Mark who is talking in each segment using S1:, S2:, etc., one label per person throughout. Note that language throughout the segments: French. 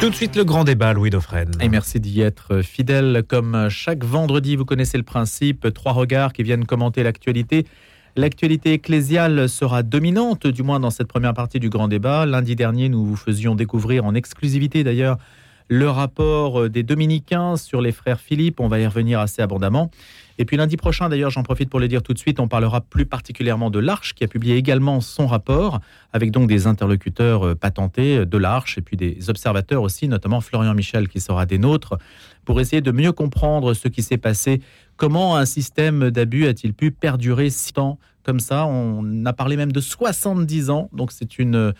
S1: Tout de suite le grand débat, Louis Dauphren.
S2: Et merci d'y être fidèle. Comme chaque vendredi, vous connaissez le principe, trois regards qui viennent commenter l'actualité. L'actualité ecclésiale sera dominante, du moins dans cette première partie du grand débat. Lundi dernier, nous vous faisions découvrir en exclusivité d'ailleurs le rapport des dominicains sur les frères Philippe. On va y revenir assez abondamment. Et puis lundi prochain, d'ailleurs, j'en profite pour le dire tout de suite, on parlera plus particulièrement de l'Arche, qui a publié également son rapport, avec donc des interlocuteurs euh, patentés de l'Arche, et puis des observateurs aussi, notamment Florian Michel, qui sera des nôtres, pour essayer de mieux comprendre ce qui s'est passé. Comment un système d'abus a-t-il pu perdurer si longtemps comme ça? On a parlé même de 70 ans, donc c'est une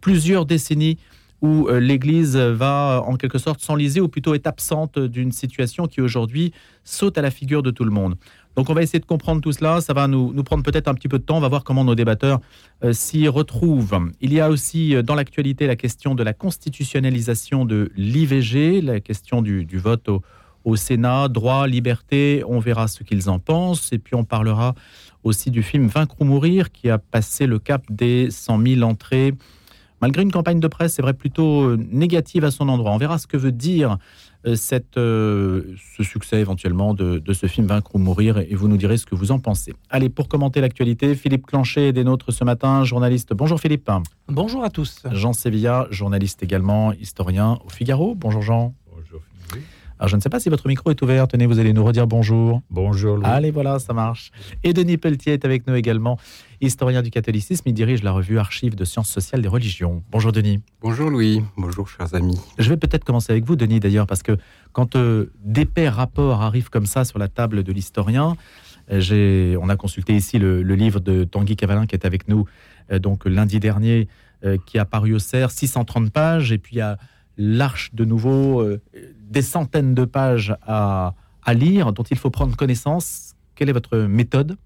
S2: plusieurs décennies où euh, l'Église va en quelque sorte s'enliser, ou plutôt est absente d'une situation qui aujourd'hui saute à la figure de tout le monde. Donc on va essayer de comprendre tout cela, ça va nous, prendre peut-être un petit peu de temps, on va voir comment nos débatteurs euh, s'y retrouvent. Il y a aussi euh, dans l'actualité la question de la constitutionnalisation de l'IVG, la question du, du vote au, au, Sénat, droit, liberté, on verra ce qu'ils en pensent, et puis on parlera aussi du film Vaincre ou mourir qui a passé le cap des 100 000 entrées malgré une campagne de presse, c'est vrai, plutôt euh, négative à son endroit. On verra ce que veut dire euh, cette, euh, ce succès éventuellement de, de, ce film Vaincre ou mourir, et vous nous direz ce que vous en pensez. Allez, pour commenter l'actualité, Philippe Clanchet est des nôtres ce matin, journaliste. Bonjour Philippe.
S3: Bonjour à tous.
S2: Jean Sevilla, journaliste également, historien au Figaro. Bonjour Jean.
S4: Bonjour Philippe.
S2: Alors, je ne sais pas si votre micro est ouvert. Tenez, vous allez nous redire bonjour.
S4: Bonjour. Louis.
S2: Allez, voilà, ça marche. Et Denis Pelletier est avec nous également, historien du catholicisme. Il dirige la revue Archives de sciences sociales des religions. Bonjour Denis.
S5: Bonjour Louis. Bonjour chers amis.
S2: Je vais peut-être commencer avec vous, Denis, d'ailleurs, parce que quand euh, d'épais rapports arrivent comme ça sur la table de l'historien, euh, on a consulté ici le, le, livre de Tanguy Cavalin qui est avec nous euh, donc lundi dernier, euh, qui a paru au CERF, 630 pages, et puis il y a l'Arche de nouveau, euh, des centaines de pages à, à, lire, dont il faut prendre connaissance. Quelle est votre méthode?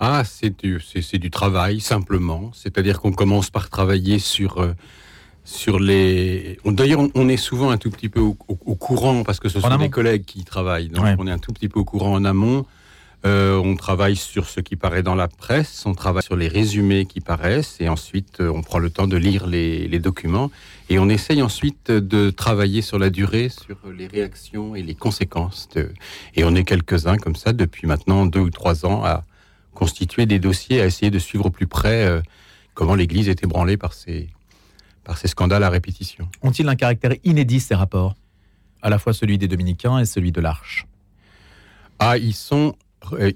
S5: Ah, c'est du, du, travail, simplement. C'est-à-dire qu'on commence par travailler sur, euh, sur les... D'ailleurs, on, est souvent un tout petit peu au, au, au courant, parce que ce sont des collègues qui travaillent. Donc, ouais. on est un tout petit peu au courant en amont. Euh, on travaille sur ce qui paraît dans la presse, on travaille sur les résumés qui paraissent, et ensuite euh, on prend le temps de lire les, les, documents, et on essaye ensuite de travailler sur la durée, sur les réactions et les conséquences. De... Et on est quelques-uns comme ça depuis maintenant deux ou trois ans à constituer des dossiers, à essayer de suivre au plus près euh, comment l'Église est ébranlée par ces, par ces scandales à répétition.
S2: Ont-ils un caractère inédit ces rapports, à la fois celui des dominicains et celui de l'Arche
S5: Ah, ils sont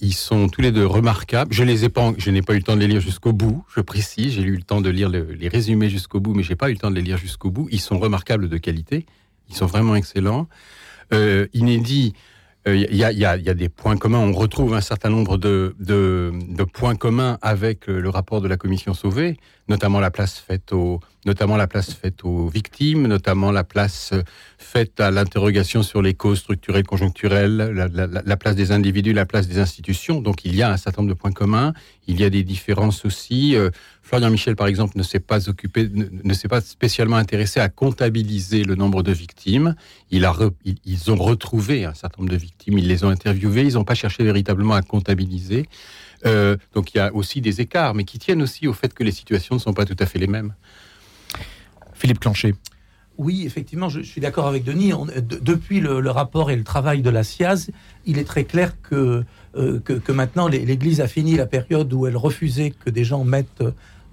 S5: ils sont tous les deux remarquables. Je les ai pas, je n'ai pas eu le temps de les lire jusqu'au bout. Je précise, j'ai eu le temps de lire le, les résumés jusqu'au bout, mais j'ai pas eu le temps de les lire jusqu'au bout. Ils sont remarquables de qualité. Ils sont vraiment excellents. Euh, inédits. Il euh, y, a, y, y, a, des points communs. On retrouve un certain nombre de, de, de points communs avec le rapport de la commission Sauvé, notamment la place faite aux, notamment la place faite aux victimes, notamment la place faite à l'interrogation sur les causes structurelles, conjoncturelles, la, la, la, place des individus, la place des institutions. Donc il y a un certain nombre de points communs. Il y a des différences aussi. Euh, Florian Michel, par exemple, ne s'est pas occupé, ne, ne s'est pas spécialement intéressé à comptabiliser le nombre de victimes. Il a re, ils, ils ont retrouvé un certain nombre de victimes. Ils les ont interviewées. Ils n'ont pas cherché véritablement à comptabiliser. Euh, donc il y a aussi des écarts, mais qui tiennent aussi au fait que les situations ne sont pas tout à fait les mêmes.
S2: Philippe Clancher.
S3: Oui, effectivement, je, je suis d'accord avec Denis. On, de, depuis le, le, rapport et le travail de la SIAZ, il est très clair que, euh, que, que, maintenant l'Église a fini la période où elle refusait que des gens mettent,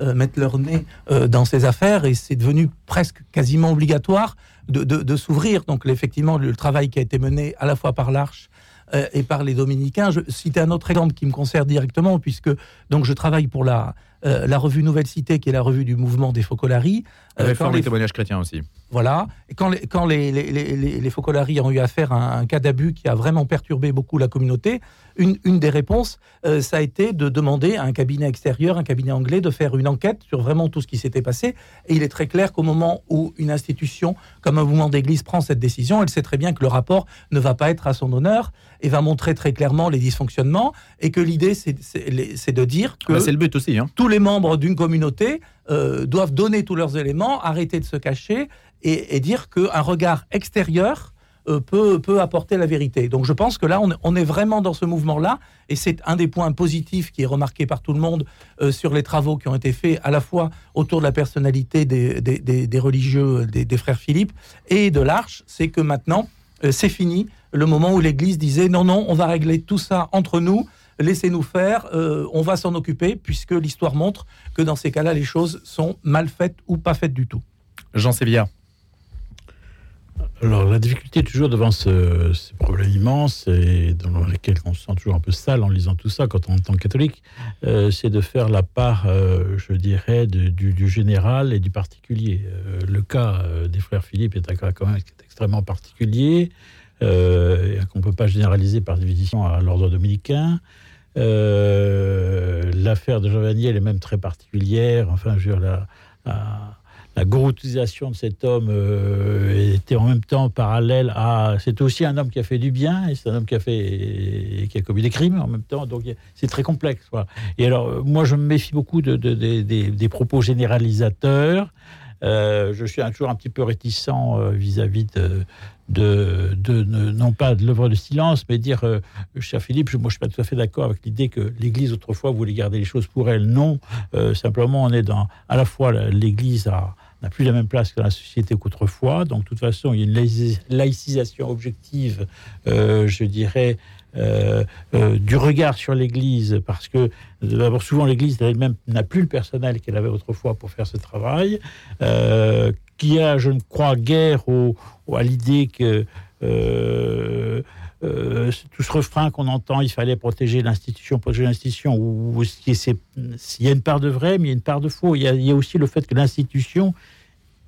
S3: euh, mettent leur nez euh, dans ses affaires et c'est devenu presque quasiment obligatoire de, de, de s'ouvrir. Donc, effectivement, le travail qui a été mené à la fois par l'Arche euh, et par les dominicains. Je citais un autre exemple qui me concerne directement, puisque donc je travaille pour la, euh, la revue Nouvelle Cité, qui est la revue du mouvement des Focolaries.
S2: Euh, Réforme des témoignages chrétiens aussi.
S3: Voilà. Et quand les, quand les, les, les, les Focolaries ont eu affaire à un, un cas d'abus qui a vraiment perturbé beaucoup la communauté, une, une des réponses, euh, ça a été de demander à un cabinet extérieur, un cabinet anglais, de faire une enquête sur vraiment tout ce qui s'était passé. Et il est très clair qu'au moment où une institution comme un mouvement d'église prend cette décision, elle sait très bien que le rapport ne va pas être à son honneur et va montrer très clairement les dysfonctionnements et que l'idée, c'est de dire que...
S2: Ah c'est le but aussi. Hein.
S3: Tous les membres d'une communauté euh, doivent donner tous leurs éléments, arrêter de se cacher et, et dire qu'un regard extérieur peut, peut apporter la vérité. Donc je pense que là, on, est vraiment dans ce mouvement-là, et c'est un des points positifs qui est remarqué par tout le monde euh, sur les travaux qui ont été faits, à la fois autour de la personnalité des, religieux, des, frères Philippe, et de l'Arche, c'est que maintenant, euh, c'est fini, le moment où l'Église disait non, non, on va régler tout ça entre nous, laissez-nous faire, on va s'en occuper, puisque l'histoire montre que dans ces cas-là, les choses sont mal faites ou pas faites du tout.
S2: Jean Sévillard.
S4: Alors, la difficulté toujours devant ce, ces problèmes immenses et dans lesquels on se sent toujours un peu sale en lisant tout ça quand on est en catholique, euh, c'est de faire la part, euh, je dirais, du, général et du particulier. Euh, le cas des frères Philippe est un cas quand même extrêmement particulier, qu'on ne peut pas généraliser par division à l'ordre dominicain. L'affaire de Jean Vaniel est même très particulière. Enfin, je veux dire, la la gouroutisation de cet homme euh, était en même temps parallèle à. C'est aussi un homme qui a fait du bien et c'est un homme qui a fait qui a commis des crimes en même temps. Donc c'est très complexe. Et alors euh, moi je me méfie beaucoup de, des propos généralisateurs. Euh, je suis toujours un petit peu réticent vis-à-vis de, de, non pas de l'œuvre de silence, mais dire, cher Philippe, je, moi je suis pas tout à fait d'accord avec l'idée que l'Église autrefois voulait garder les choses pour elle. Non, simplement on est dans à la fois l'Église n'a plus la même place que dans la société qu'autrefois. Donc, de toute façon, il y a une laïcisation objective, euh, je dirais, euh, euh, du regard sur l'Église, parce que d'abord, souvent, l'Église elle-même n'a plus le personnel qu'elle avait autrefois pour faire ce travail, qui a, je ne crois, guère au, à l'idée que tout ce refrain qu'on entend, il fallait protéger l'institution, protéger l'institution, ou il y a une part de vrai, mais il y a une part de faux. Il y a, il y a aussi le fait que l'institution,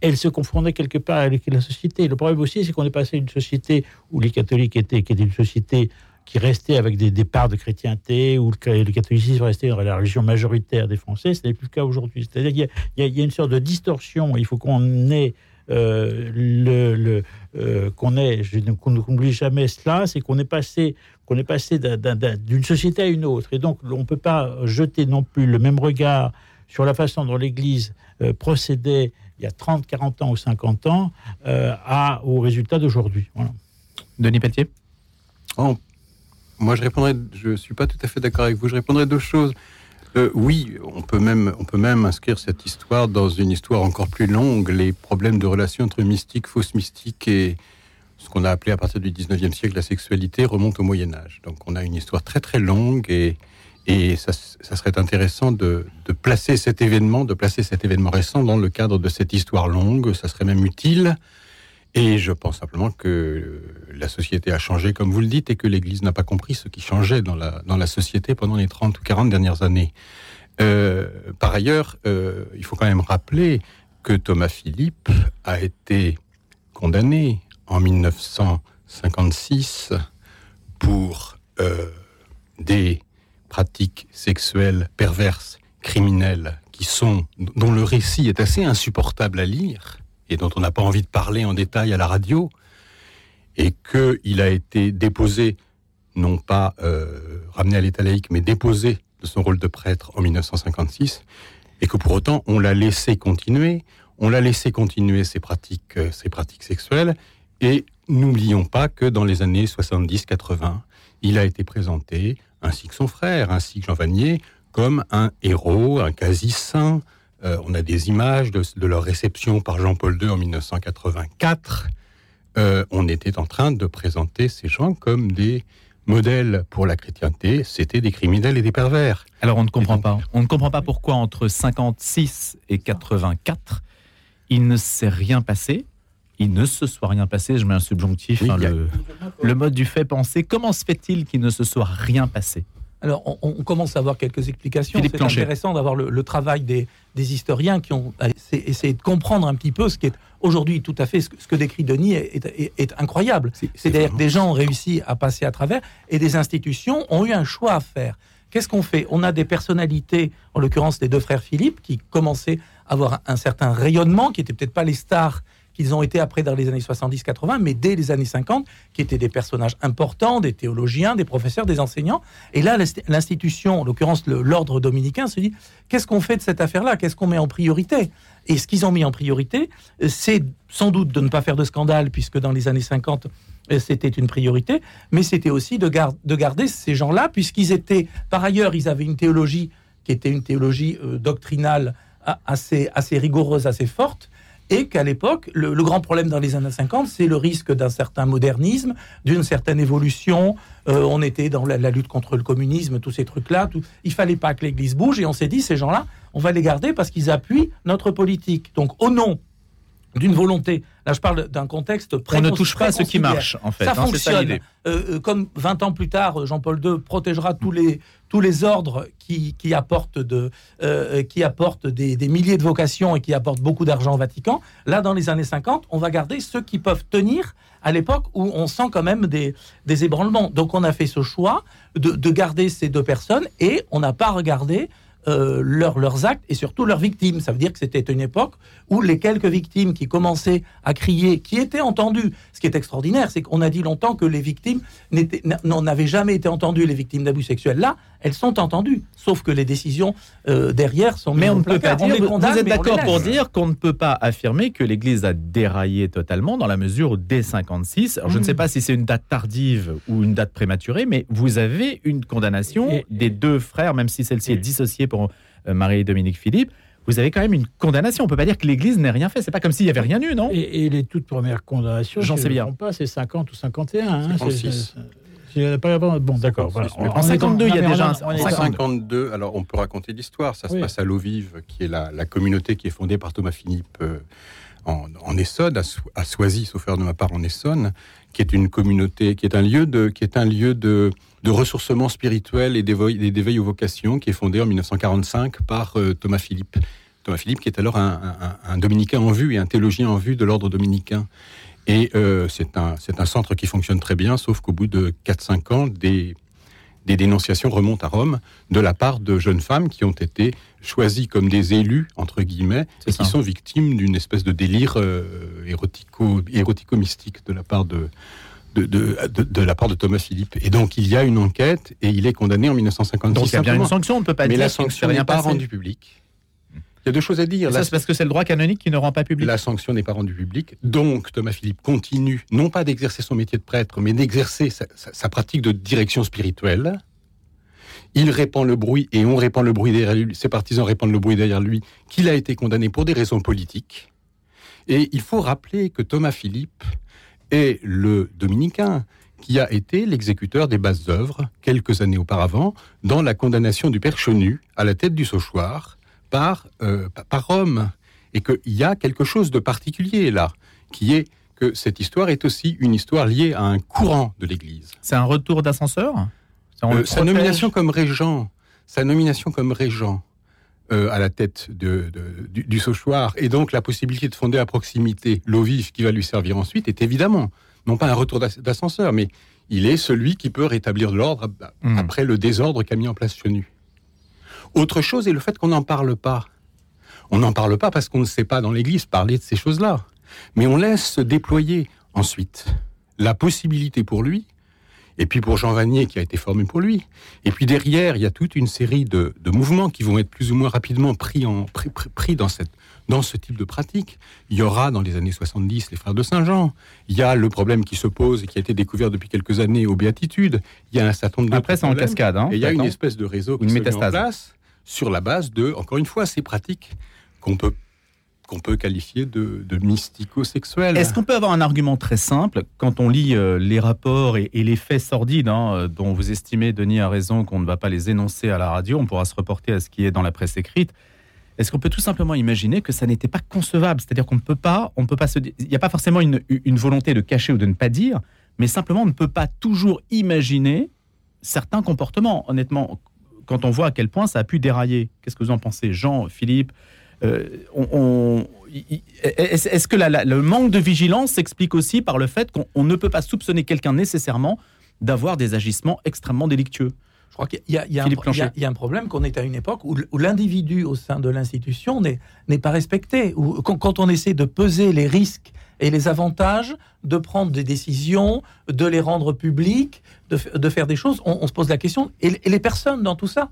S4: elle se confondait quelque part avec la société. Le problème aussi, c'est qu'on est passé d'une société où les catholiques étaient, qui était une société qui restait avec des, départs de chrétienté, où le, catholicisme restait dans la religion majoritaire des Français. Ce n'est plus le cas aujourd'hui. C'est-à-dire qu'il y, a une sorte de distorsion. Il faut qu'on ait euh, le, euh, qu'on ait, qu'on n'oublie jamais cela, c'est qu'on est passé, qu'on est passé d'une société à une autre, et donc on ne peut pas jeter non plus le même regard sur la façon dont l'Église euh, procédait il y a 30, 40 ans ou 50 ans euh, à, au résultat d'aujourd'hui.
S2: Denis Pelletier?
S5: Oh, Moi, je répondrais, je suis pas tout à fait d'accord avec vous, je répondrais deux choses. Euh, oui, on peut, même, on peut même inscrire cette histoire dans une histoire encore plus longue, les problèmes de relations entre mystique, fausse mystique et ce qu'on a appelé à partir du 19e siècle la sexualité remonte au Moyen Âge. Donc on a une histoire très très longue et et ça, serait intéressant de, placer cet événement, de placer cet événement récent dans le cadre de cette histoire longue. Ça serait même utile. Et je pense simplement que la société a changé, comme vous le dites, et que l'Église n'a pas compris ce qui changeait dans la, dans la société pendant les 30 ou 40 dernières années. Euh, par ailleurs, euh, il faut quand même rappeler que Thomas Philippe a été condamné en 1956 pour euh, des pratiques sexuelles perverses, criminelles, dont le récit est assez insupportable à lire et dont on n'a pas envie de parler en détail à la radio, et qu'il a été déposé, non pas euh, ramené à l'état laïque, mais déposé de son rôle de prêtre en 1956, et que pour autant on l'a laissé continuer, on l'a laissé continuer ses pratiques, euh, ses pratiques sexuelles, et n'oublions pas que dans les années 70-80, il a été présenté ainsi que son frère, ainsi que Jean Vanier, comme un héros, un quasi-saint. Euh, on a des images de, leur réception par Jean-Paul II en 1984. Euh, on était en train de présenter ces gens comme des modèles pour la chrétienté. C'était des criminels et des pervers.
S2: Alors on ne comprend pas. On ne comprend pas pourquoi entre 56 et 84, il ne s'est rien passé il ne se soit rien passé, je mets un subjonctif, hein, le, mode du fait penser, comment se fait-il qu'il ne se soit rien passé?
S3: Alors, on, commence à avoir quelques explications. C'est intéressant d'avoir le, travail des, historiens qui ont essayé de comprendre un petit peu ce qui est aujourd'hui tout à fait ce que, décrit Denis est, incroyable. C'est-à-dire que des gens ont réussi à passer à travers et des institutions ont eu un choix à faire. Qu'est-ce qu'on fait? On a des personnalités, en l'occurrence les deux frères Philippe, qui commençaient à avoir un certain rayonnement, qui n'étaient peut-être pas les stars qu'ils ont été après dans les années 70-80, mais dès les années 50, qui étaient des personnages importants, des théologiens, des professeurs, des enseignants. Et là, l'institution, en l'occurrence l'ordre dominicain, se dit qu'est-ce qu'on fait de cette affaire-là? Qu'est-ce qu'on met en priorité? Et ce qu'ils ont mis en priorité, c'est sans doute de ne pas faire de scandale, puisque dans les années 50, euh, c'était une priorité, mais c'était aussi de, de, garder ces gens-là, puisqu'ils étaient, par ailleurs, ils avaient une théologie qui était une théologie euh, doctrinale assez rigoureuse, assez forte, et qu'à l'époque, le, grand problème dans les années 50, c'est le risque d'un certain modernisme, d'une certaine évolution. Euh, on était dans la, lutte contre le communisme, tous ces trucs-là. Tout, il fallait pas que l'Église bouge, et on s'est dit, ces gens-là, on va les garder parce qu'ils appuient notre politique. Donc, au nom d'une volonté. Là, je parle d'un contexte
S2: On ne touche pas à ce qui marche, en fait.
S3: Ça hein, fonctionne. Ça euh, euh, comme 20 ans plus tard, Jean-Paul II protégera tous les, tous les ordres qui, qui apportent, de, euh, qui des, des, milliers de vocations et qui apportent beaucoup d'argent au Vatican. Là, dans les années 50, on va garder ceux qui peuvent tenir à l'époque où on sent quand même des, des ébranlements. Donc, on a fait ce choix de, de garder ces deux personnes et on n'a pas regardé euh, leurs actes et surtout leurs victimes. Ça veut dire que c'était une époque où les quelques victimes qui commençaient à crier, qui étaient entendues, ce qui est extraordinaire, c'est qu'on a dit longtemps que les victimes n'avaient jamais été entendues, les victimes d'abus sexuels. Là, elles sont entendues, sauf que les décisions euh, derrière sont
S2: Mais on ne peut pas dire, vous êtes d'accord pour dire qu'on ne peut pas affirmer que l'Église a déraillé totalement dans la mesure où dès 56, alors je ne sais hmm. pas si c'est une date tardive ou une date prématurée, mais vous avez une condamnation des deux frères, même si celle-ci est dissociée pour euh, Marie-Dominique Philippe, vous avez quand même une condamnation. On peut pas dire que l'Église n'ait rien fait. C'est pas comme s'il y avait rien eu, non?
S4: Et, les toutes premières condamnations,
S2: j'en sais bien.
S4: Pas, c'est 50 ou 51. Hein,
S5: 56.
S4: Bon, d'accord.
S2: En 52, il y a déjà.
S5: En 52, alors on peut raconter l'histoire. Ça se passe à l'eau vive, qui est la, communauté qui est fondée par Thomas Philippe euh, en, Essonne, à, Soisy, sauf faire de ma part en Essonne, qui est une communauté, qui est un lieu de, qui est un lieu de de ressourcement spirituel et d'éveil aux vocations, qui est fondé en 1945 par euh, Thomas Philippe. Thomas Philippe, qui est alors un, dominicain en vue et un théologien en vue de l'ordre dominicain. Et euh, c'est un, un, centre qui fonctionne très bien, sauf qu'au bout de 4-5 ans, des, des dénonciations remontent à Rome de la part de jeunes femmes qui ont été choisies comme des élus, entre guillemets, et qui sont victimes d'une espèce de délire euh, érotico, érotico-mystique de la part de, de, de, la part de Thomas Philippe. Et donc, il y a une enquête et il est condamné en 1956.
S2: Donc, il y a bien une sanction, on ne peut pas
S5: Mais
S2: dire.
S5: Mais la sanction n'est pas rendue publique. Il y a deux choses à dire.
S2: ça, c'est parce que c'est le droit canonique qui ne rend pas public.
S5: La sanction n'est pas rendue publique. Donc, Thomas Philippe continue, non pas d'exercer son métier de prêtre, mais d'exercer sa, pratique de direction spirituelle. Il répand le bruit, et on répand le bruit derrière lui, ses partisans répandent le bruit derrière lui, qu'il a été condamné pour des raisons politiques. Et il faut rappeler que Thomas Philippe est le dominicain qui a été l'exécuteur des bases œuvres quelques années auparavant dans la condamnation du père Chenu à la tête du Sauchoir par, euh, par Rome. Et qu'il y a quelque chose de particulier là, qui est que cette histoire est aussi une histoire liée à un courant de l'Église.
S2: C'est un retour d'ascenseur?
S5: Euh, Sa nomination comme régent, sa nomination comme régent euh, à la tête de, du, du, Sauchoir, et donc la possibilité de fonder à proximité l'eau vive qui va lui servir ensuite, est évidemment non pas un retour d'ascenseur, mais il est celui qui peut rétablir l'ordre hmm. après le désordre qu'a mis en place Chenu. Autre chose est le fait qu'on n'en parle pas. On n'en parle pas parce qu'on ne sait pas dans l'Église parler de ces choses-là. Mais on laisse se déployer ensuite la possibilité pour lui et puis pour Jean Vanier qui a été formé pour lui. Et puis derrière, il y a toute une série de, mouvements qui vont être plus ou moins rapidement pris, en, pris, dans, cette, dans ce type de pratique. Il y aura dans les années 70 les frères de Saint-Jean. Il y a le problème qui se pose et qui a été découvert depuis quelques années aux béatitudes. Il y a un certain nombre
S2: Après, c'est en cascade. Hein,
S5: et il y a une espèce de réseau qui se met en place sur la base de, encore une fois, ces pratiques qu'on peut qu'on peut qualifier de, mystico-sexuel.
S2: Est-ce qu'on peut avoir un argument très simple quand on lit euh, les rapports et, les faits sordides hein, euh, dont vous estimez, Denis a raison, qu'on ne va pas les énoncer à la radio, on pourra se reporter à ce qui est dans la presse écrite. Est-ce qu'on peut tout simplement imaginer que ça n'était pas concevable? C'est-à-dire qu'on ne peut pas, on peut pas se, il n'y a pas forcément une volonté de cacher ou de ne pas dire, mais simplement on ne peut pas toujours imaginer certains comportements. Honnêtement, quand on voit à quel point ça a pu dérailler, qu'est-ce que vous en pensez, Jean, Philippe euh, est-ce que le manque de vigilance s'explique aussi par le fait qu'on ne peut pas soupçonner quelqu'un nécessairement d'avoir des agissements extrêmement délictueux?
S3: Je crois qu'il y, a- y un- y y a problème qu'on est à une époque où, l'individu au sein de l'institution n'est pas respecté. Où, quand, quand on essaie de peser les risques et les avantages de prendre des décisions, de les rendre publiques, de, faire des choses, on, on se pose la question et, et les personnes dans tout ça?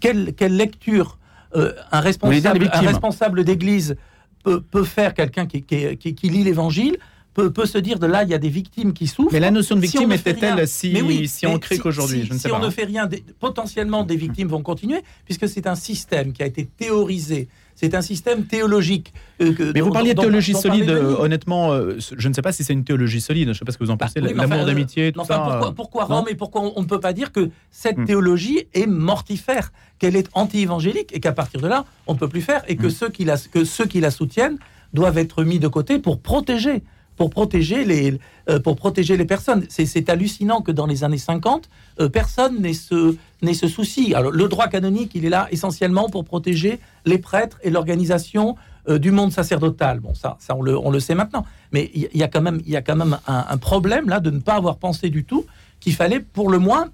S3: Quelle lecture euh, un responsable, un
S2: victimes
S3: responsable d'église peut, peut faire quelqu'un qui, qui- qui- qui lit l'évangile peut, se dire de là il y a des victimes qui souffrent.
S2: Mais la notion de victime était-elle si,
S3: oui,
S2: si ancrée
S3: si-
S2: qu'aujourd'hui
S3: si-
S2: Je ne sais
S3: si
S2: pas.
S3: on ne fait rien, des- potentiellement des victimes vont continuer, puisque c'est un système qui a été théorisé. C'est un système théologique. euh, que-
S2: Mais vous parliez de théologie
S3: dont
S2: solide, euh, honnêtement, euh, je ne sais pas si c'est une théologie solide, je ne sais pas ce que vous en pensez,
S3: Bah, oui, mais
S2: l'amour
S3: enfin,
S2: d'amitié, tout
S3: Enfin,
S2: ça.
S3: pourquoi, Rome et pourquoi on, on ne peut pas dire que cette
S2: Hmm.
S3: théologie est mortifère, qu'elle est anti-évangélique et qu'à partir de là, on ne peut plus faire et que,
S2: Hmm.
S3: ceux, qui la, que ceux qui la soutiennent doivent être mis de côté pour protéger pour protéger les, euh, pour protéger les personnes. C'est- C'est hallucinant que dans les années 50, euh, personne n'ait ce, n'ait ce souci. Alors, le droit canonique, il est là essentiellement pour protéger les prêtres et l'organisation euh, du monde sacerdotal. Bon, ça, ça on, le, on le sait maintenant. Mais il y, a quand même, il y a quand même un, un problème là de ne pas avoir pensé du tout qu'il fallait, pour le moins,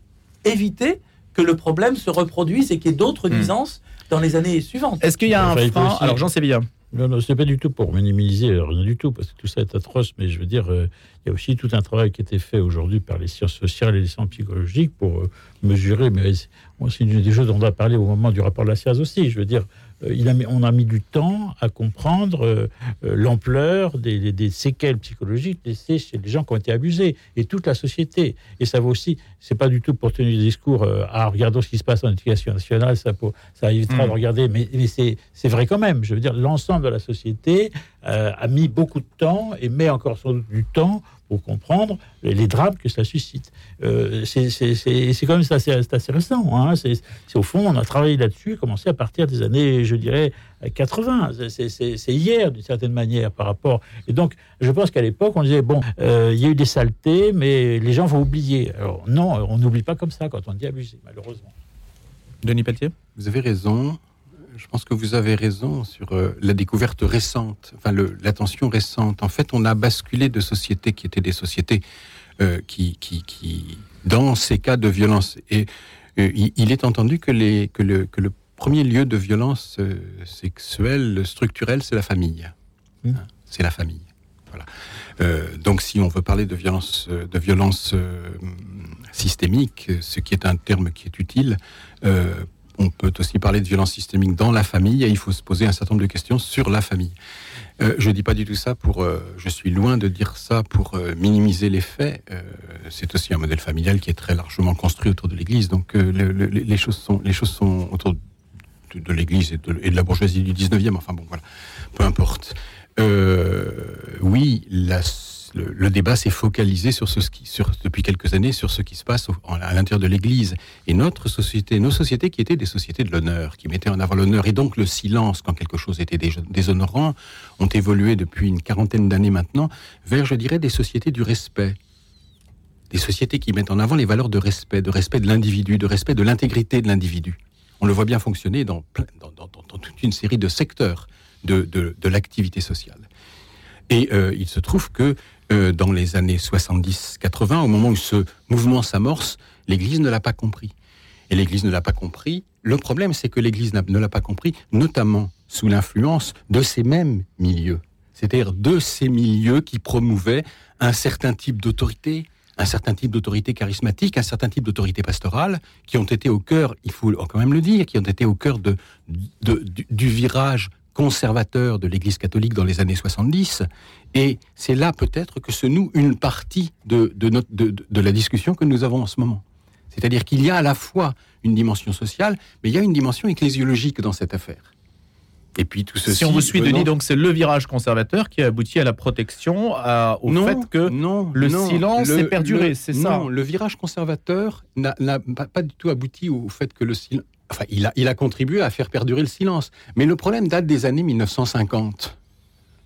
S3: éviter que le problème se reproduise et qu'il y ait d'autres
S2: Hmm.
S3: nuisances dans les années suivantes.
S2: Est-ce qu'il y a un frein?
S4: aussi-
S2: Alors, Jean Sévilla.
S4: Non, non, c'est pas du tout pour minimiser, euh, rien du tout, parce que tout ça est atroce, mais je veux dire, euh, il y a aussi tout un travail qui a été fait aujourd'hui par les sciences sociales et les sciences psychologiques pour euh, mesurer, mais c'est une des choses dont on a parlé au moment du rapport de la SIAZ aussi, je veux dire, il a mis- on a mis du temps à comprendre euh, euh, l'ampleur des, séquelles psychologiques laissées chez les gens qui ont été abusés, et toute la société. Et ça va aussi, c'est pas du tout pour tenir des discours, euh, ah, regardons ce qui se passe en éducation nationale, ça, pour- ça évitera
S2: Mm.
S4: de regarder, mais, mais c'est c'est vrai quand même, je veux dire, l'ensemble de la société euh, a mis beaucoup de temps et met encore sans doute du temps pour comprendre les, les drames que cela suscite. Euh, c'est c'est- c'est- c'est quand même c'est assez, assez récent. Hein. C'est c'est au fond, on a travaillé là-dessus, commencé à partir des années, je dirais, 80. C'est- hier, d'une certaine manière, par rapport. Et donc, je pense qu'à l'époque, on disait, bon, euh, il y a eu des saletés, mais les gens vont oublier. Alors, non, on n'oublie pas comme ça quand on dit abuser, malheureusement.
S2: Denis Pelletier?
S5: Vous avez raison. Je pense que vous avez raison sur euh, la découverte récente, enfin l'attention récente. En fait, on a basculé de sociétés qui étaient des sociétés euh, qui, qui, qui, dans ces cas de violence, et euh, il, il est entendu que, les, que, le, que le premier lieu de violence sexuelle, structurelle, c'est la famille.
S4: Mmh.
S5: Hein, C'est la famille. Voilà. Donc, si on veut parler de violence, de violence systémique, ce qui est un terme qui est utile, euh, on peut aussi parler de violence systémique dans la famille et il faut se poser un certain nombre de questions sur la famille. Euh, je dis pas du tout ça pour, euh, je suis loin de dire ça pour euh, minimiser les faits. C'est aussi un modèle familial qui est très largement construit autour de l'Église. Donc le- le- les choses sont, les choses sont autour de, l'Église et de, et de la bourgeoisie du 19e. Enfin bon, voilà, peu importe. Oui, la- le, débat s'est focalisé sur ce qui, depuis quelques années sur ce qui se passe à l'intérieur de l'Église. Et notre société, nos sociétés qui étaient des sociétés de l'honneur, qui mettaient en avant l'honneur et donc le silence quand quelque chose était dés- déshonorant, ont évolué depuis une quarantaine d'années maintenant vers, je dirais, des sociétés du respect. Des sociétés qui mettent en avant les valeurs de respect, de respect de l'individu, de respect de l'intégrité de l'individu. On le voit bien fonctionner dans, toute une série de secteurs de l'activité sociale. Et euh, il se trouve que euh, dans les années 70-80, au moment où ce mouvement s'amorce, l'Église ne l'a pas compris. Et l'Église ne l'a pas compris. Le problème, c'est que l'Église ne l'a pas compris, notamment sous l'influence de ces mêmes milieux. C'est-à-dire de ces milieux qui promouvaient un certain type d'autorité, un certain type d'autorité charismatique, un certain type d'autorité pastorale, qui ont été au cœur, il faut quand même le dire, qui ont été au cœur de, du virage conservateur de l'Église catholique dans les années 70. Et c'est là peut-être que se noue une partie de, de, notre, de, de- la discussion que nous avons en ce moment. C'est-à-dire qu'il y a à la fois une dimension sociale, mais il y a une dimension ecclésiologique dans cette affaire. Et puis tout ceci.
S2: Si on vous suit,
S5: venant-
S2: Denis, donc c'est le virage conservateur qui a abouti à la protection, à- au
S5: non,
S2: fait que
S5: non,
S2: le
S5: non,
S2: silence
S5: le-
S2: est perduré, c'est ça
S5: Non, le virage conservateur n'a n'a pas, pas du tout abouti au fait que le silence. Enfin, il a, contribué à faire perdurer le silence. Mais le problème date des années 1950.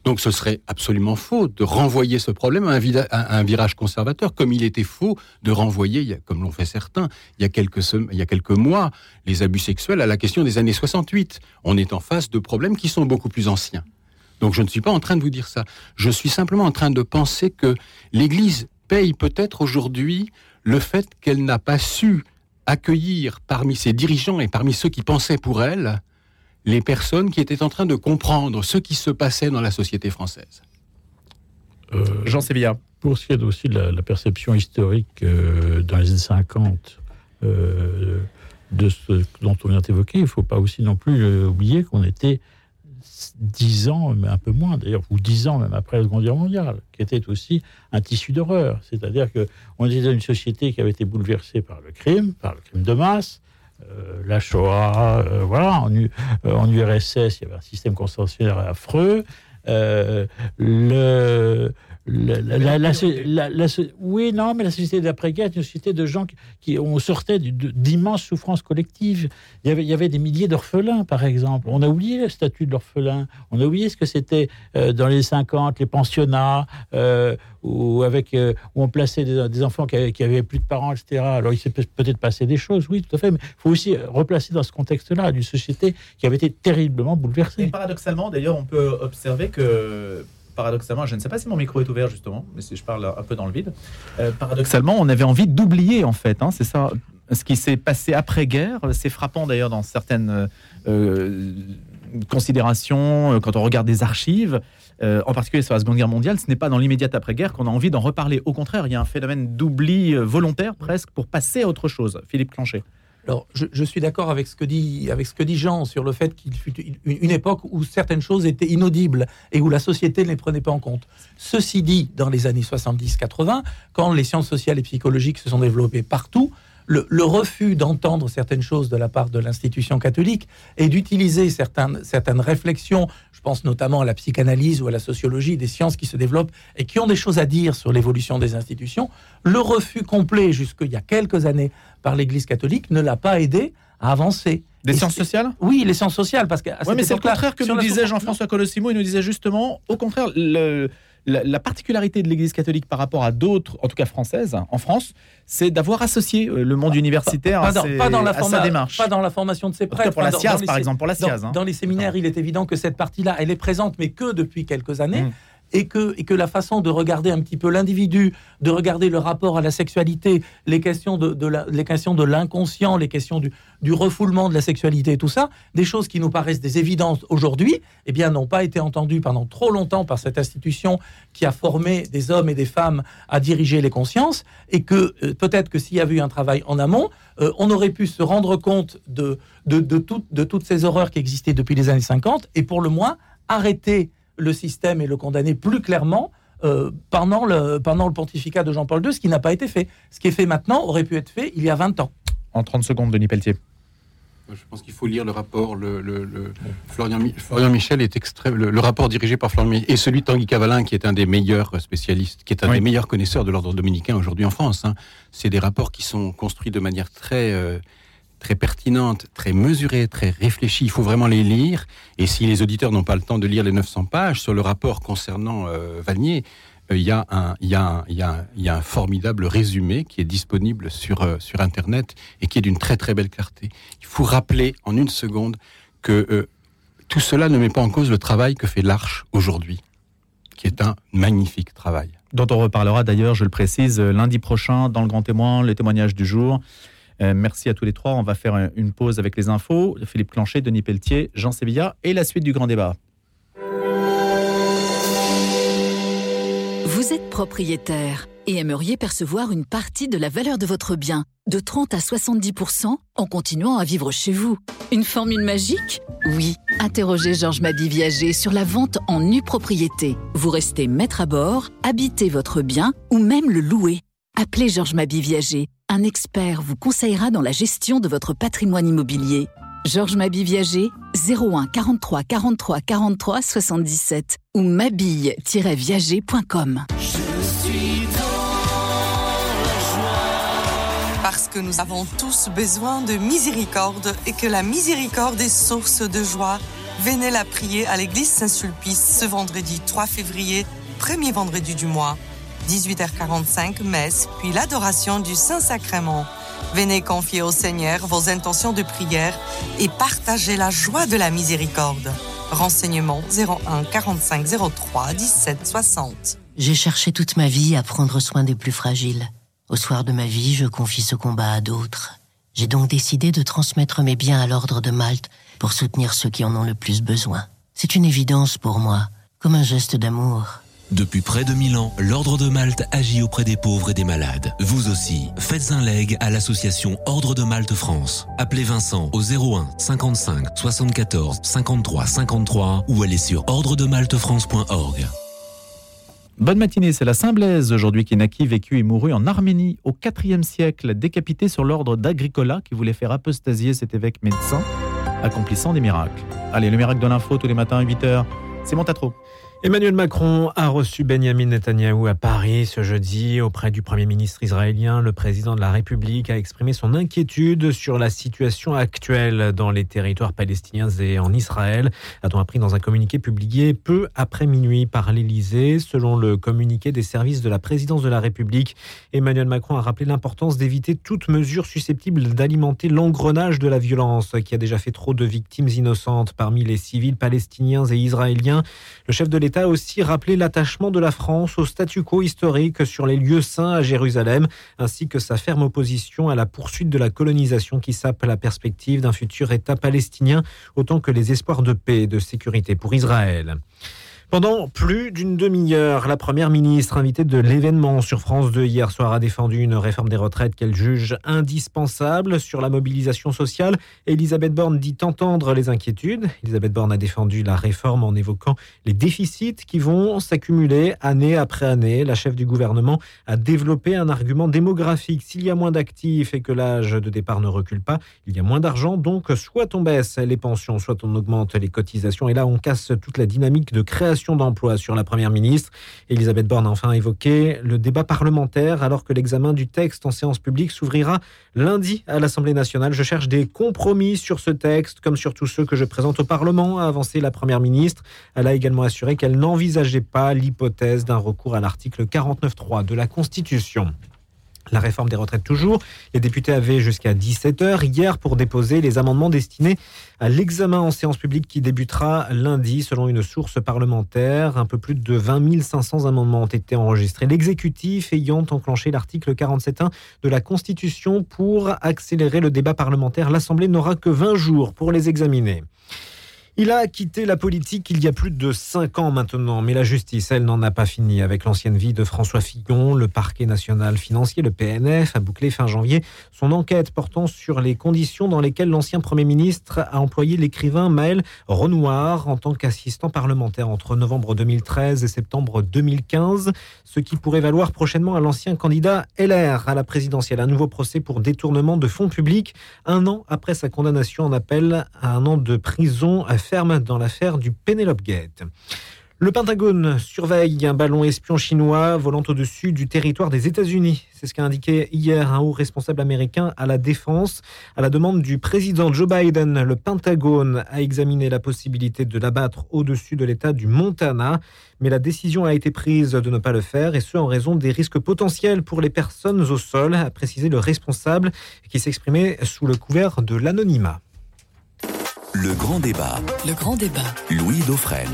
S5: Donc ce serait absolument faux de renvoyer ce problème à un, virage conservateur, comme il était faux de renvoyer, comme l'ont fait certains, il y, a quelques, il y a quelques mois, les abus sexuels à la question des années 68. On est en face de problèmes qui sont beaucoup plus anciens. Donc je ne suis pas en train de vous dire ça. Je suis simplement en train de penser que l'Église paye peut-être aujourd'hui le fait qu'elle n'a pas su accueillir parmi ses dirigeants et parmi ceux qui pensaient pour elle les personnes qui étaient en train de comprendre ce qui se passait dans la société française.
S2: Euh, Jean Sévilla.
S4: Pour ce qui est aussi de la, perception historique euh, dans les années 50 euh, de ce dont on vient d'évoquer, il ne faut pas aussi non plus oublier qu'on était dix ans, mais un peu moins d'ailleurs, ou dix ans même après la Seconde Guerre mondiale, qui était aussi un tissu d'horreur. C'est-à-dire qu'on était dans une société qui avait été bouleversée par le crime, par le crime de masse, euh, la Shoah, euh, voilà, en, en, URSS, il y avait un système constitutionnel affreux. Euh, le, oui, non, mais la société d'après-guerre est une société de gens qui, ont sortait d'immenses souffrances collectives. Il y, avait, il y avait des milliers d'orphelins, par exemple. On a oublié le statut de l'orphelin. On a oublié ce que c'était euh, dans les 50, les pensionnats, euh, où, avec, euh, où on plaçait des, enfants qui avaient, plus de parents, etc. Alors, il s'est peut-être passé des choses, oui, tout à fait, mais il faut aussi replacer dans ce contexte-là d'une société qui avait été terriblement bouleversée.
S2: Et paradoxalement, d'ailleurs, on peut observer que paradoxalement, je ne sais pas si mon micro est ouvert justement, mais si je parle un peu dans le vide, euh, paradoxalement, on avait envie d'oublier en fait, hein, c'est ça, ce qui s'est passé après-guerre. C'est frappant d'ailleurs dans certaines euh, considérations, euh, quand on regarde des archives. en particulier sur la Seconde Guerre mondiale, ce n'est pas dans l'immédiate après-guerre qu'on a envie d'en reparler. Au contraire, il y a un phénomène d'oubli volontaire presque pour passer à autre chose. Philippe Clanchet.
S3: Alors, je, suis d'accord avec ce que dit avec ce que dit Jean sur le fait qu'il fut une, époque où certaines choses étaient inaudibles et où la société ne les prenait pas en compte. Ceci dit, dans les années 70-80, quand les sciences sociales et psychologiques se sont développées partout, le, refus d'entendre certaines choses de la part de l'institution catholique et d'utiliser certaines, certaines réflexions, je pense notamment à la psychanalyse ou à la sociologie, des sciences qui se développent et qui ont des choses à dire sur l'évolution des institutions, le refus complet jusqu'il y a quelques années par l'Église catholique ne l'a pas aidé à avancer.
S2: Des sciences sociales?
S3: Oui, les sciences sociales, parce que
S2: mais c'est le contraire que nous disait Jean-François Colossimo. Il nous disait justement, au contraire, la, particularité de l'Église catholique par rapport à d'autres, en tout cas françaises, en France, c'est d'avoir associé euh, le monde universitaire
S3: pas,
S2: à,
S3: dans la
S2: sa démarche.
S3: Pas dans la formation de ses prêtres.
S2: Pour la SIAZ, par exemple, pour la SIAZ.
S3: Dans, les séminaires, il est évident que cette partie-là, elle est présente, mais que depuis quelques années. Mmh et que, la façon de regarder un petit peu l'individu, de regarder le rapport à la sexualité, les questions de, l'inconscient, les questions du, refoulement de la sexualité tout ça, des choses qui nous paraissent des évidences aujourd'hui, eh bien, n'ont pas été entendues pendant trop longtemps par cette institution qui a formé des hommes et des femmes à diriger les consciences, et que euh, peut-être que s'il y avait eu un travail en amont, euh, on aurait pu se rendre compte de toutes ces horreurs qui existaient depuis les années 50, et pour le moins arrêter le système et le condamner plus clairement euh, pendant, le, pendant le pontificat de Jean-Paul II, ce qui n'a pas été fait. Ce qui est fait maintenant aurait pu être fait il y a 20 ans.
S2: En 30 secondes, Denis Pelletier.
S5: Je pense qu'il faut lire le rapport. Le, Florian, Michel est extrême. Le, rapport dirigé par Florian Michel et celui de Tanguy Cavalin, qui est un des meilleurs spécialistes, qui est un des meilleurs connaisseurs de l'ordre dominicain aujourd'hui en France. Hein. C'est des rapports qui sont construits de manière très euh, très pertinentes, très mesurées, très réfléchies. Il faut vraiment les lire. Et si les auditeurs n'ont pas le temps de lire les 900 pages sur le rapport concernant euh, Vanier, euh, il y, a un, formidable résumé qui est disponible sur, euh, sur Internet et qui est d'une très très belle clarté. Il faut rappeler en une seconde que euh, tout cela ne met pas en cause le travail que fait l'Arche aujourd'hui, qui est un magnifique travail.
S2: Dont on reparlera d'ailleurs, je le précise, lundi prochain dans le Grand Témoin, le témoignage du jour. Euh, merci à tous les trois. On va faire une pause avec les infos. Philippe Clanchet, Denis Pelletier, Jean Sévilla et la suite du grand débat.
S6: Vous êtes propriétaire et aimeriez percevoir une partie de la valeur de votre bien, de 30 à 70% en continuant à vivre chez vous. Une formule magique? Oui. Interrogez Georges Mabi Viager sur la vente en nue propriété. Vous restez maître à bord, habitez votre bien ou même le louer. Appelez Georges Mabi Viager un expert vous conseillera dans la gestion de votre patrimoine immobilier. Georges Mabille Viager, 01 43 43 43 77 ou mabille-viager.com.
S7: Parce que nous avons tous besoin de miséricorde et que la miséricorde est source de joie, venez la prier à l'église Saint-Sulpice ce vendredi 3 février, premier vendredi du mois. 18h45, messe, puis l'adoration du Saint-Sacrement. Venez confier au Seigneur vos intentions de prière et partagez la joie de la miséricorde. Renseignements 01 45 03 17 60.
S8: J'ai cherché toute ma vie à prendre soin des plus fragiles. Au soir de ma vie, je confie ce combat à d'autres. J'ai donc décidé de transmettre mes biens à l'ordre de Malte pour soutenir ceux qui en ont le plus besoin. C'est une évidence pour moi, comme un geste d'amour.
S9: Depuis près de 1000 ans, l'Ordre de Malte agit auprès des pauvres et des malades. Vous aussi, faites un leg à l'association Ordre de Malte France. Appelez Vincent au 01 55 74 53 53 ou allez sur ordredemaltefrance.org.
S2: Bonne matinée, c'est la Saint-Blaise aujourd'hui qui naquit, vécu et mourut en Arménie au IVe siècle, décapité sur l'ordre d'Agricola qui voulait faire apostasier cet évêque médecin, accomplissant des miracles. Allez, le miracle de l'info tous les matins à 8h, c'est Montatro.
S1: Emmanuel Macron a reçu Benjamin Netanyahou à Paris ce jeudi auprès du Premier ministre israélien. Le président de la République a exprimé son inquiétude sur la situation actuelle dans les territoires palestiniens et en Israël, a-t-on appris dans un communiqué publié peu après minuit par l'Élysée. Selon le communiqué des services de la présidence de la République, Emmanuel Macron a rappelé l'importance d'éviter toute mesure susceptible d'alimenter l'engrenage de la violence qui a déjà fait trop de victimes innocentes parmi les civils palestiniens et israéliens. Le chef de l'État a aussi rappelé l'attachement de la France au statu quo historique sur les lieux saints à Jérusalem, ainsi que sa ferme opposition à la poursuite de la colonisation qui sape la perspective d'un futur État palestinien, autant que les espoirs de paix et de sécurité pour Israël. Pendant plus d'une demi-heure, la première ministre invitée de l'événement sur France 2 hier soir a défendu une réforme des retraites qu'elle juge indispensable sur la mobilisation sociale. Elisabeth Borne dit entendre les inquiétudes. Elisabeth Borne a défendu la réforme en évoquant les déficits qui vont s'accumuler année après année. La chef du gouvernement a développé un argument démographique. S'il y a moins d'actifs et que l'âge de départ ne recule pas, il y a moins d'argent. Donc, soit on baisse les pensions, soit on augmente les cotisations. Et là, on casse toute la dynamique de création d'emplois sur la Première ministre. Elisabeth Borne a enfin évoqué le débat parlementaire alors que l'examen du texte en séance publique s'ouvrira lundi à l'Assemblée nationale. Je cherche des compromis sur ce texte, comme sur tous ceux que je présente au Parlement, a avancé la Première ministre. Elle a également assuré qu'elle n'envisageait pas l'hypothèse d'un recours à l'article 49.3 de la Constitution. La réforme des retraites toujours. Les députés avaient jusqu'à 17h hier pour déposer les amendements destinés à l'examen en séance publique qui débutera lundi selon une source parlementaire. Un peu plus de 20 500 amendements ont été enregistrés. L'exécutif ayant enclenché l'article 47.1 de la Constitution pour accélérer le débat parlementaire, l'Assemblée n'aura que 20 jours pour les examiner. Il a quitté la politique il y a plus de cinq ans maintenant, mais la justice, elle, n'en a pas fini. Avec l'ancienne vie de François Fillon, le parquet national financier, le PNF, a bouclé fin janvier son enquête portant sur les conditions dans lesquelles l'ancien Premier ministre a employé l'écrivain Maël Renoir en tant qu'assistant parlementaire entre novembre 2013 et septembre 2015, ce qui pourrait valoir prochainement à l'ancien candidat LR à la présidentielle un nouveau procès pour détournement de fonds publics, un an après sa condamnation en appel à un an de prison ferme dans l'affaire du Penelope Gate. Le Pentagone surveille un ballon espion chinois volant au-dessus du territoire des États-Unis. C'est ce qu'a indiqué hier un haut responsable américain à la défense. À la demande du président Joe Biden, le Pentagone a examiné la possibilité de l'abattre au-dessus de l'État du Montana. Mais la décision a été prise de ne pas le faire, et ce en raison des risques potentiels pour les personnes au sol, a précisé le responsable qui s'exprimait sous le couvert de l'anonymat.
S9: Le grand débat.
S6: Le grand débat.
S9: Louis Dauphren.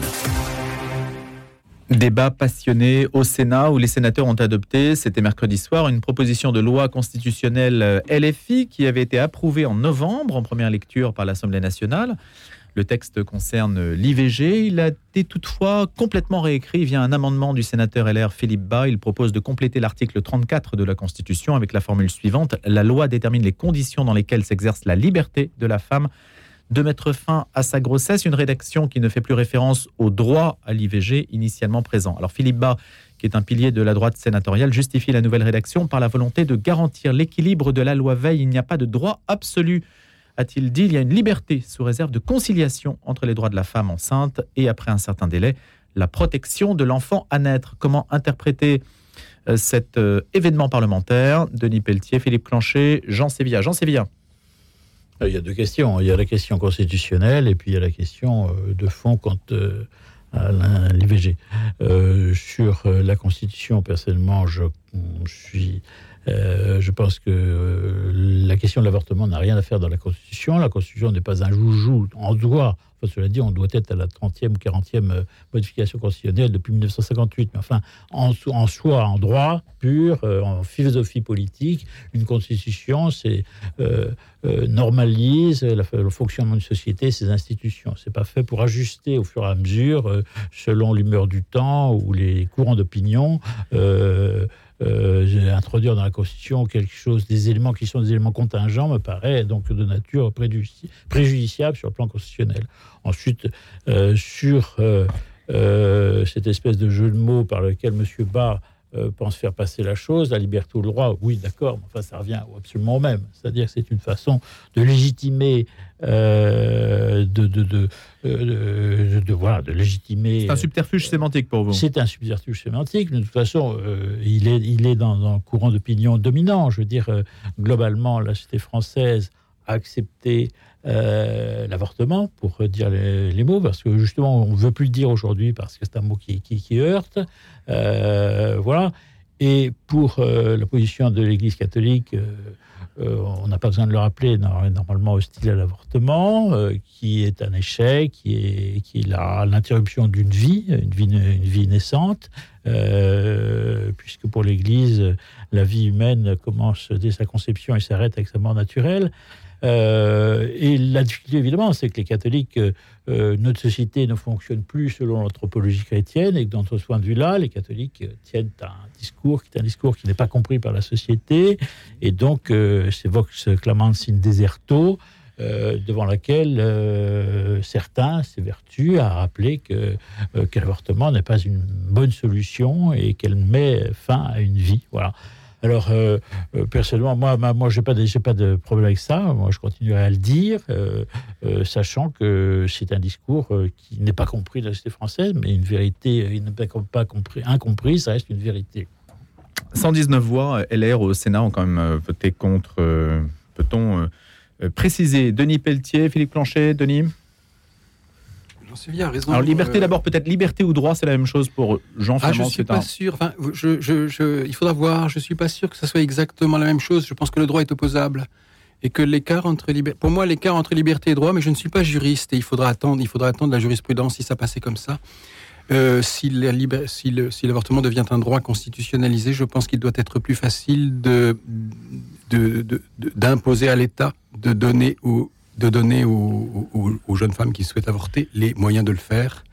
S2: Débat passionné au Sénat où les sénateurs ont adopté, c'était mercredi soir, une proposition de loi constitutionnelle euh, LFI qui avait été approuvée en novembre en première lecture par l'Assemblée nationale. Le texte concerne l'IVG. Il a été toutefois complètement réécrit via un amendement du sénateur LR Philippe Bas. Il propose de compléter l'article 34 de la Constitution avec la formule suivante. La loi détermine les conditions dans lesquelles s'exerce la liberté de la femme de mettre fin à sa grossesse, une rédaction qui ne fait plus référence au droit à l'IVG initialement présent. Alors Philippe Bas, qui est un pilier de la droite sénatoriale, justifie la nouvelle rédaction par la volonté de garantir l'équilibre de la loi Veil. Il n'y a pas de droit absolu, a-t-il dit. Il y a une liberté sous réserve de conciliation entre les droits de la femme enceinte et, après un certain délai, la protection de l'enfant à naître. Comment interpréter euh, cet euh, événement parlementaire? Denis Pelletier, Philippe Clancher, Jean Sévilla. Jean Sévilla.
S4: Il y a deux questions. Il y a la question constitutionnelle et puis il y a la question euh, de fond quant euh, à l'IVG. Euh, sur la Constitution, personnellement, je, suis, je pense que la question de l'avortement n'a rien à faire dans la Constitution. La Constitution n'est pas un joujou en droit cela dit, on doit être à la 30e ou 40e euh, modification constitutionnelle depuis 1958. Mais enfin, en, en soi, en droit pur, euh, en philosophie politique, une constitution, c'est euh, normalise le fonctionnement d'une société, ses institutions. C'est pas fait pour ajuster au fur et à mesure, selon l'humeur du temps ou les courants d'opinion euh, introduire dans la Constitution quelque chose, des éléments qui sont des éléments contingents, me paraît donc de nature préjudiciable sur le plan constitutionnel. Ensuite, euh, sur euh, euh, cette espèce de jeu de mots par lequel M. Barr euh, pense faire passer la chose, la liberté ou le droit, oui, d'accord, mais enfin, ça revient absolument au même. C'est-à-dire que c'est une façon de légitimer, euh, de, de, de, euh, de, voilà, de légitimer.
S2: C'est un subterfuge sémantique pour vous.
S4: C'est un subterfuge sémantique. De toute façon, il est, il est dans, dans le courant d'opinion dominant. Je veux dire, globalement, la société française a accepté euh, l'avortement, pour dire les, mots, parce que justement, on ne veut plus le dire aujourd'hui parce que c'est un mot qui, heurte. Euh, voilà. Et pour euh, la position de l'Église catholique, on n'a pas besoin de le rappeler, normalement hostile à l'avortement, qui est un échec, qui est, qui est l'interruption d'une vie, une vie, une vie naissante, puisque pour l'Église, la vie humaine commence dès sa conception et s'arrête avec sa mort naturelle. Euh, et la difficulté, évidemment, c'est que les catholiques, euh, euh, notre société ne fonctionne plus selon l'anthropologie chrétienne, et que dans ce point de vue-là, les catholiques tiennent un discours qui est un discours qui n'est pas compris par la société, et donc c'est Vox Clamantis in Deserto, devant laquelle certains s'évertuent à rappeler que, que l'avortement n'est pas une bonne solution et qu'elle met fin à une vie. Voilà. Alors, euh, euh, personnellement, moi, moi je n'ai pas, de, pas de problème avec ça. Moi, je continuerai à le dire, euh, sachant que c'est un discours qui n'est pas compris de la société française, mais une vérité il n'est pas compris, incompris, ça reste une vérité.
S2: 119 voix, LR au Sénat ont quand même voté contre. Peut-on préciser Denis Pelletier, Philippe Planchet, Denis? Alors liberté euh, d'abord, peut-être liberté ou droit, c'est la même chose pour Jean
S5: ah, Je suis pas sûr. Enfin, je, il faudra voir. Je suis pas sûr que ça soit exactement la même chose. Je pense que le droit est opposable et que l'écart entre liberté, pour moi, l'écart entre liberté et droit, mais je ne suis pas juriste et il faudra attendre. Il faudra attendre la jurisprudence si ça passait comme ça. Euh, si l'avortement si devient un droit constitutionnalisé, je pense qu'il doit être plus facile de d'imposer à l'État de donner aux, de donner aux, jeunes femmes qui souhaitent avorter les moyens de le faire.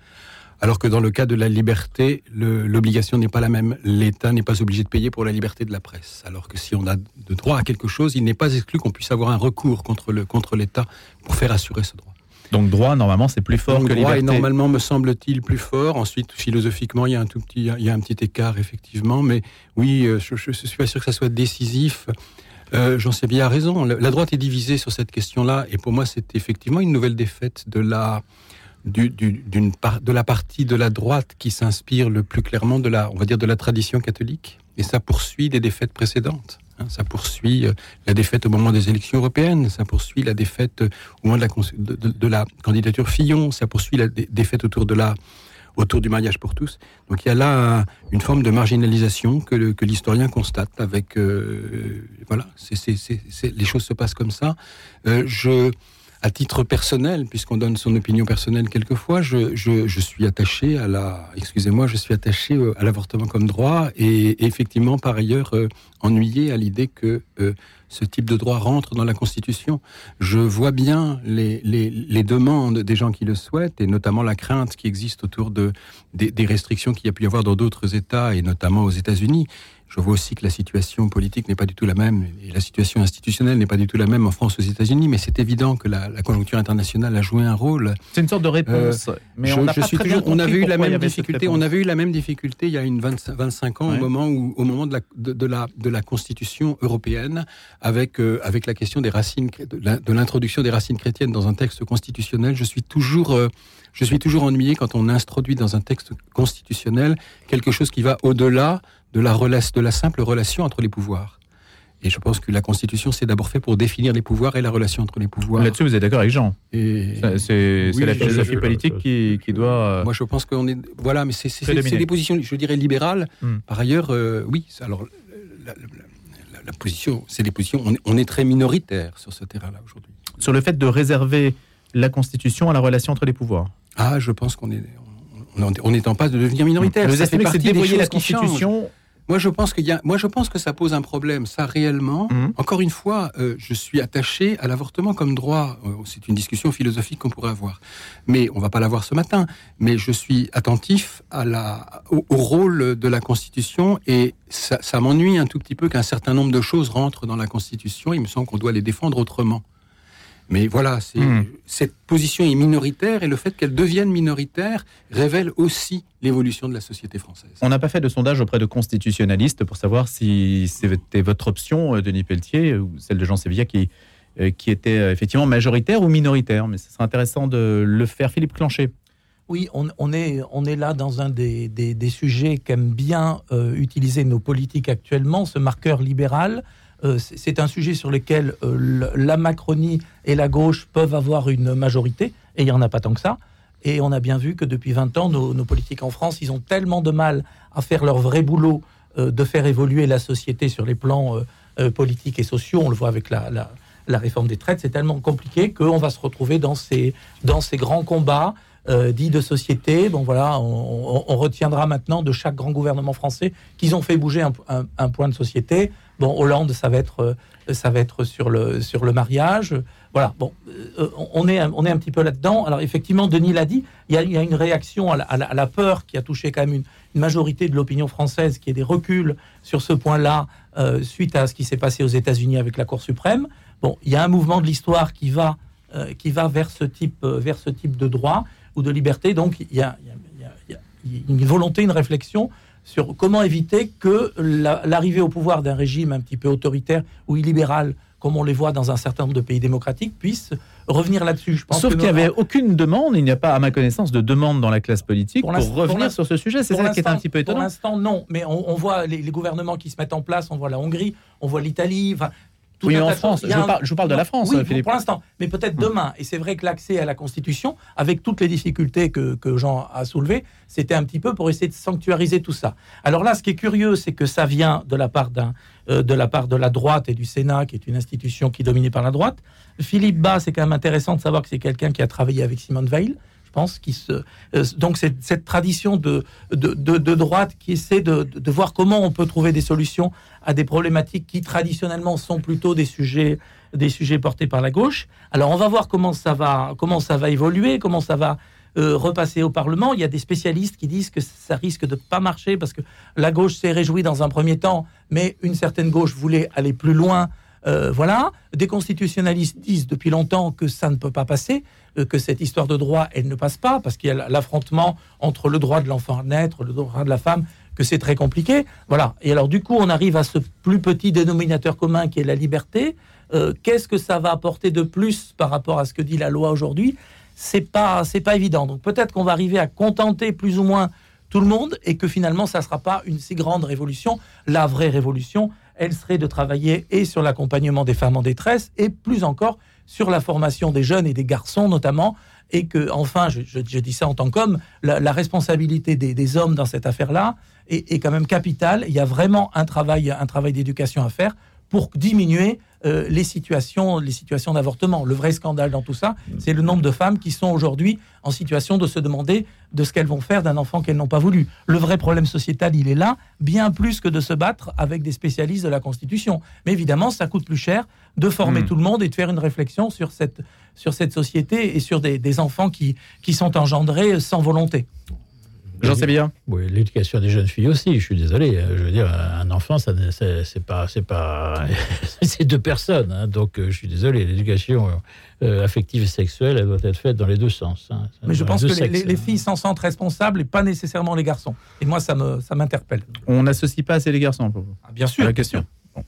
S5: Alors que dans le cas de la liberté, l'obligation n'est pas la même. L'État n'est pas obligé de payer pour la liberté de la presse. Alors que si on a de droit à quelque chose, il n'est pas exclu qu'on puisse avoir un recours contre l'État contre pour faire assurer ce droit.
S2: Donc droit, normalement, c'est plus fort que droit liberté.
S5: normalement, me semble-t-il, plus fort. Ensuite, philosophiquement, il y a un tout petit, il y a un petit écart, effectivement. Mais oui, euh, je ne suis pas sûr que ça soit décisif. Euh, J'en sais bien raison. La droite est divisée sur cette question-là, et pour moi, c'est effectivement une nouvelle défaite de la d'une part de la partie de la droite qui s'inspire le plus clairement de la, on va dire, de la tradition catholique, et ça poursuit des défaites précédentes. Hein. ça poursuit euh, la défaite au moment des élections européennes, ça poursuit la défaite au moment de, la candidature Fillon, ça poursuit la défaite autour de la autour du mariage pour tous. Donc il y a là une forme de marginalisation que, l'historien constate avec euh, voilà, les choses se passent comme ça. Euh, je à titre personnel, puisqu'on donne son opinion personnelle quelquefois, je, je, je suis attaché à la, excusez-moi, je suis attaché à l'avortement comme droit et, effectivement par ailleurs euh, ennuyé à l'idée que euh, ce type de droit rentre dans la Constitution. Je vois bien les, les, les, demandes des gens qui le souhaitent et notamment la crainte qui existe autour de, des, des restrictions qu'il y a pu y avoir dans d'autres États et notamment aux États-Unis. Je vois aussi que la situation politique n'est pas du tout la même et la situation institutionnelle n'est pas du tout la même en France aux États-Unis, mais c'est évident que la, conjoncture internationale a joué un rôle.
S2: C'est une sorte de réponse. Euh, mais on, je suis toujours,
S5: on avait eu la même difficulté. On avait eu la même difficulté il y a une 25 ans au moment où, au moment de la, de, la, de la Constitution européenne, avec euh, avec la question des racines, de l'introduction des racines chrétiennes dans un texte constitutionnel. Je suis toujours euh, je suis toujours ennuyé quand on introduit dans un texte constitutionnel quelque chose qui va au-delà de la, de la simple relation entre les pouvoirs. Et je pense que la Constitution, c'est d'abord fait pour définir les pouvoirs et la relation entre les pouvoirs.
S2: Là-dessus, vous êtes d'accord avec Jean C'est la philosophie politique qui, qui, doit.
S5: Euh, Moi, je pense qu'on est. Voilà, mais c'est des positions, je dirais, libérales. Hmm. Par ailleurs, euh, oui, alors, la, la, position, c'est des positions. On est, on est, très minoritaire sur ce terrain-là aujourd'hui.
S2: Sur le fait de réserver la Constitution à la relation entre les pouvoirs
S5: Ah, je pense qu'on est, on, est en passe de devenir minoritaire.
S2: Vous estimez que c'est dévoyer la Constitution
S5: moi, je pense qu'il y a, moi, je pense que ça pose un problème. Ça, réellement,
S2: Mhm.
S5: encore une fois, euh, je suis attaché à l'avortement comme droit. Euh, c'est une discussion philosophique qu'on pourrait avoir. Mais on va pas l'avoir ce matin. Mais je suis attentif à la, au, au rôle de la Constitution et ça, ça m'ennuie un tout petit peu qu'un certain nombre de choses rentrent dans la Constitution. Il me semble qu'on doit les défendre autrement. Mais voilà, c'est-
S2: Mhm.
S5: cette position est minoritaire et le fait qu'elle devienne minoritaire révèle aussi l'évolution de la société française.
S2: On n'a pas fait de sondage auprès de constitutionnalistes pour savoir si c'était votre option, euh, Denis Pelletier, ou celle de Jean Sévilla, qui, euh, qui était euh, effectivement majoritaire ou minoritaire. Mais ce serait intéressant de le faire. Philippe Clancher.
S3: Oui, on, on est, on est là dans un des, des, des sujets qu'aiment bien euh, utiliser nos politiques actuellement, ce marqueur libéral. Euh, c'est un sujet sur lequel euh, la Macronie et la gauche peuvent avoir une majorité, et il n'y en a pas tant que ça. Et on a bien vu que depuis 20 ans, nos, politiques en France, ils ont tellement de mal à faire leur vrai boulot euh, de faire évoluer la société sur les plans politiques et sociaux. On le voit avec la, réforme des traites. C'est tellement compliqué qu'on va se retrouver dans ces, grands combats euh, dits de société. Bon voilà, on, retiendra maintenant de chaque grand gouvernement français qu'ils ont fait bouger un point de société. Bon, Hollande, ça va être, euh, ça va être sur le, sur le mariage. Voilà, bon, euh, on, est, on est un petit peu là-dedans. Alors effectivement, Denis l'a dit, il y, a, il y a une réaction à la, peur qui a touché quand même une, majorité de l'opinion française, qui est des reculs sur ce point-là euh, suite à ce qui s'est passé aux États-Unis avec la Cour suprême. Bon, il y a un mouvement de l'histoire qui va, qui va vers ce type, vers ce type de droit ou de liberté. Donc il y a une volonté, une réflexion sur comment éviter que la- l'arrivée au pouvoir d'un régime un petit peu autoritaire ou illibéral, comme on les voit dans un certain nombre de pays démocratiques, puisse revenir là-dessus. Je pense
S2: Sauf qu'il n'y
S3: nos-
S2: avait aucune demande, il n'y a pas, à ma connaissance, de demande dans la classe politique pour,
S3: Pour pour
S2: revenir sur ce sujet. C'est
S3: Pour
S2: ça qui est un petit peu
S3: Pour
S2: étonnant.
S3: l'instant, non. Mais on, on voit les, les gouvernements qui se mettent en place. On voit la Hongrie, on voit l'Italie. enfin, tout
S2: Oui, en France. Je
S3: un-
S2: parle- je vous parle de la France,
S3: Oui,
S2: Philippe.
S3: pour l'instant. Mais peut-être demain. Et c'est vrai que l'accès à la Constitution, avec toutes les difficultés que, que Jean a soulevées, c'était un petit peu pour essayer de sanctuariser tout ça. Alors là, ce qui est curieux, c'est que ça vient de la part d'un, euh, de la part de la droite et du Sénat, qui est une institution qui est dominée par la droite. Philippe Bas, c'est quand même intéressant de savoir que c'est quelqu'un qui a travaillé avec Simone Veil. Je pense qui se euh, donc c'est cette tradition de, de, de- droite qui essaie de, de- de voir comment on peut trouver des solutions à des problématiques qui traditionnellement sont plutôt des sujets des sujets portés par la gauche. Alors on va voir comment ça va comment ça va évoluer, comment ça va euh, repasser au Parlement. Il y a des spécialistes qui disent que ça risque de pas marcher parce que la gauche s'est réjouie dans un premier temps, mais une certaine gauche voulait aller plus loin. Euh, voilà, des constitutionnalistes disent depuis longtemps que ça ne peut pas passer, euh, que cette histoire de droit, elle ne passe pas, parce qu'il y a l'affrontement entre le droit de l'enfant à naître, le droit de la femme, que c'est très compliqué. Voilà. Et alors, du coup, on arrive à ce plus petit dénominateur commun qui est la liberté. Euh, Qu'est-ce que ça va apporter de plus par rapport à ce que dit la loi aujourd'hui? C'est pas, c'est pas évident. Donc, peut-être qu'on va arriver à contenter plus ou moins tout le monde et que finalement, ça sera pas une si grande révolution. La vraie révolution, elle serait de travailler et sur l'accompagnement des femmes en détresse et plus encore sur la formation des jeunes et des garçons notamment. Et que, enfin, je, dis ça en tant qu'homme, la, responsabilité des, hommes dans cette affaire-là est, est quand même capitale. Il y a vraiment un travail d'éducation à faire pour diminuer euh, les situations, les situations d'avortement. Le vrai scandale dans tout ça, c'est le nombre de femmes qui sont aujourd'hui en situation de se demander de ce qu'elles vont faire d'un enfant qu'elles n'ont pas voulu. Le vrai problème sociétal, il est là, bien plus que de se battre avec des spécialistes de la Constitution. Mais évidemment, ça coûte plus cher de former
S2: Hmm.
S3: tout le monde et de faire une réflexion sur cette, sur cette société et sur des, des enfants qui, qui sont engendrés sans volonté.
S2: Jean Sébilla
S4: Oui, l'éducation des jeunes filles aussi. Je suis désolé. euh, Je veux dire, un enfant, ça, c'est c'est pas, c'est pas, c'est deux personnes. hein. donc, euh, je suis désolé. L'éducation euh, affective et sexuelle, elle doit être faite dans les deux sens. hein.
S3: Mais je pense que les,
S4: sexes,
S3: les- les
S4: hein.
S3: filles s'en sentent responsables et pas nécessairement les garçons. Et moi, ça me ça m'interpelle.
S2: On n'associe pas assez les garçons pour vous.
S3: Ah, bien
S2: à
S3: sûr.
S2: la question. Bon.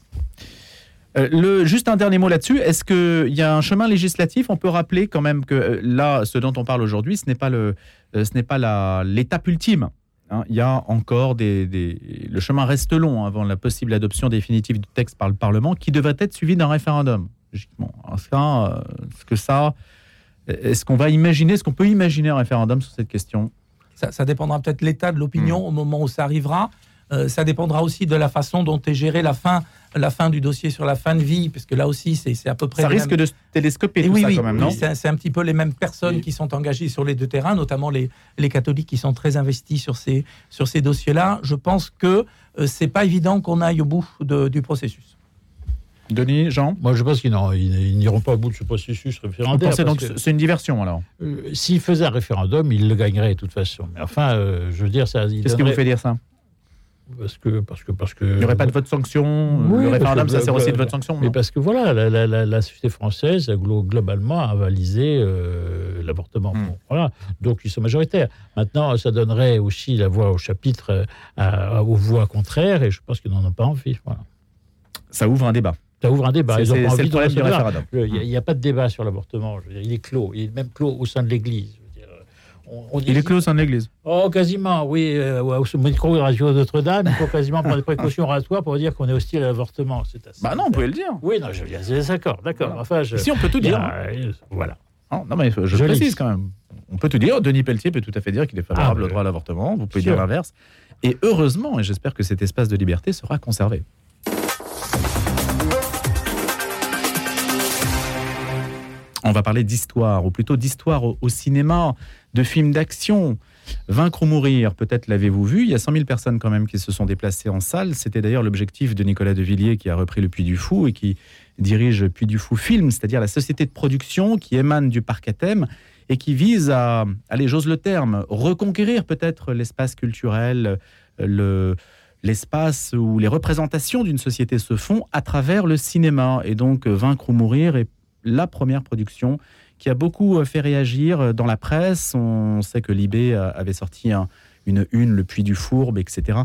S2: Euh, le, juste un dernier mot là-dessus. Est-ce qu'il y a un chemin législatif? On peut rappeler quand même que euh, là, ce dont on parle aujourd'hui, ce n'est pas le, euh, ce n'est pas la- l'étape ultime. hein. Il y a encore des, des- le chemin reste long avant la possible adoption définitive du texte par le Parlement, qui devrait être suivi d'un référendum. Logiquement. Ça, euh, est-ce que ça, est-ce qu'on va imaginer, est-ce qu'on peut imaginer un référendum sur cette question?
S3: Ça, ça dépendra peut-être de l'état de l'opinion
S2: Hmm.
S3: au moment où ça arrivera. Euh, ça dépendra aussi de la façon dont est gérée la fin, la fin du dossier sur la fin de vie, parce que là aussi, c'est à peu près.
S2: Ça
S3: les
S2: risque
S3: mêmes-
S2: de se télescoper tout
S3: oui,
S2: ça
S3: oui,
S2: quand même,
S3: oui,
S2: non
S3: c'est c'est un petit peu les mêmes personnes qui sont engagées sur les deux terrains, notamment les, les catholiques qui sont très investis sur ces, sur ces dossiers-là. Je pense que euh, c'est pas évident qu'on aille au bout de- du processus.
S2: Denis, Jean?
S4: Moi, je pense qu'ils n'iront pas au bout de ce processus
S2: Vous
S4: référendaire.
S2: pensez donc c'est une diversion alors?
S4: Euh, S'ils faisaient un référendum, ils le gagneraient de toute façon. Mais enfin, euh, je veux dire, ça.
S2: Qu'est-ce qui vous fait dire ça?
S4: Parce que, parce que, parce que.
S2: Il n'y aurait pas de vote sanction
S4: Oui,
S2: Le référendum, ça sert aussi de
S4: bah,
S2: vote sanction
S4: Mais parce que voilà, la, la- la- la société française, glo- globalement, a avalisé euh, l'avortement.
S2: Hmm.
S4: Bon, voilà. Donc, ils sont majoritaires. Maintenant, ça donnerait aussi la voix au chapitre euh, à- aux voix contraires, et je pense qu'ils n'en ont pas envie. Voilà.
S2: Ça ouvre un débat.
S4: Ça ouvre un débat. Ils ont envie
S2: le
S4: de Il n'y a, pas de débat sur l'avortement. Il est clos. Il est même clos au sein de l'Église. On- on
S2: Il est clos de l'Église.
S4: Oh, quasiment, oui. Euh, au micro radio Notre-Dame, il faut quasiment prendre des précautions oratoires pour dire qu'on est hostile à l'avortement. C'est assez-
S2: Bah non, vous pouvez le dire.
S4: Oui, non, je d'accord, d'accord. Enfin, je-
S2: Ici, on peut tout dire.
S4: euh, voilà.
S2: Non, non, mais je
S4: Je
S2: précise quand même. On peut tout dire. Denis Pelletier peut tout à fait dire qu'il est favorable
S4: Ah,
S2: au droit à l'avortement. Vous pouvez
S4: sûr.
S2: dire l'inverse. Et heureusement, et j'espère que cet espace de liberté sera conservé. On va parler d'histoire, ou plutôt d'histoire au, cinéma, de films d'action. Vaincre ou mourir, peut-être l'avez-vous vu. Il y a 100 000 personnes quand même qui se sont déplacées en salle. C'était d'ailleurs l'objectif de Nicolas Devilliers qui a repris le Puy du Fou et qui dirige Puy du Fou Film, c'est-à-dire la société de production qui émane du parc à thème et qui vise à, allez, j'ose le terme, reconquérir peut-être l'espace culturel, le, l'espace où les représentations d'une société se font à travers le cinéma. Et donc, Vaincre ou mourir est la première production qui a beaucoup euh, fait réagir euh, dans la presse. On sait que Libé euh, avait sorti un- une une, Le Puy du Fourbe, etc.,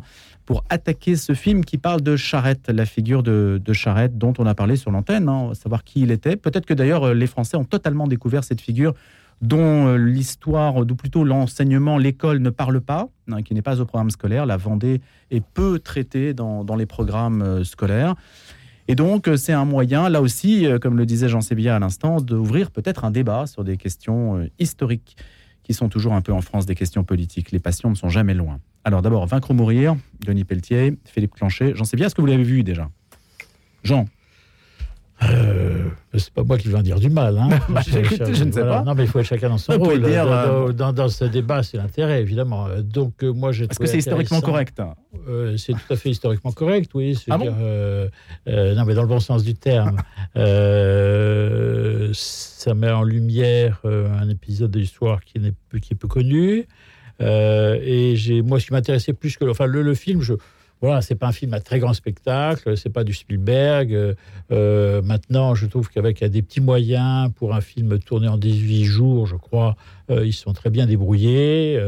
S2: pour attaquer ce film qui parle de Charette, la figure de, Charette dont on a parlé sur l'antenne, hein, savoir qui il était. Peut-être que d'ailleurs les Français ont totalement découvert cette figure dont l'histoire, ou plutôt l'enseignement, l'école ne parle pas, hein, qui n'est pas au programme scolaire. La Vendée est peu traitée dans, les programmes scolaires. Et donc, euh, c'est un moyen, là aussi, euh, comme le disait Jean Sébilla à l'instant, d'ouvrir peut-être un débat sur des questions euh, historiques qui sont toujours un peu en France des questions politiques. Les passions ne sont jamais loin. Alors d'abord, Vaincre ou mourir, Denis Pelletier, Philippe Clanchet. Jean Sébilla, est-ce que vous l'avez vu déjà? Jean
S4: Euh, c'est pas moi qui vais en dire du mal. Hein.
S2: Bah, écoutez, je ne sais pas.
S4: Non, mais il faut être chacun dans son rôle.
S2: dire,
S4: dans,
S2: euh,
S4: dans- ce débat, c'est l'intérêt, évidemment. Donc, euh, moi, j'ai
S2: Est-ce que c'est historiquement correct
S4: Euh, c'est tout à fait historiquement correct, oui.
S2: Ah bon
S4: euh, non, mais dans le bon sens du terme. Ça met en lumière un épisode de l'histoire qui, n'est peu- qui est peu connu. Et moi, ce qui m'intéressait plus que. Enfin, le, le film, je. Voilà, c'est pas un film à très grand spectacle, c'est pas du Spielberg. Euh, euh, maintenant, je trouve qu'avec des petits moyens pour un film tourné en 18 jours, je crois, euh, ils sont très bien débrouillés.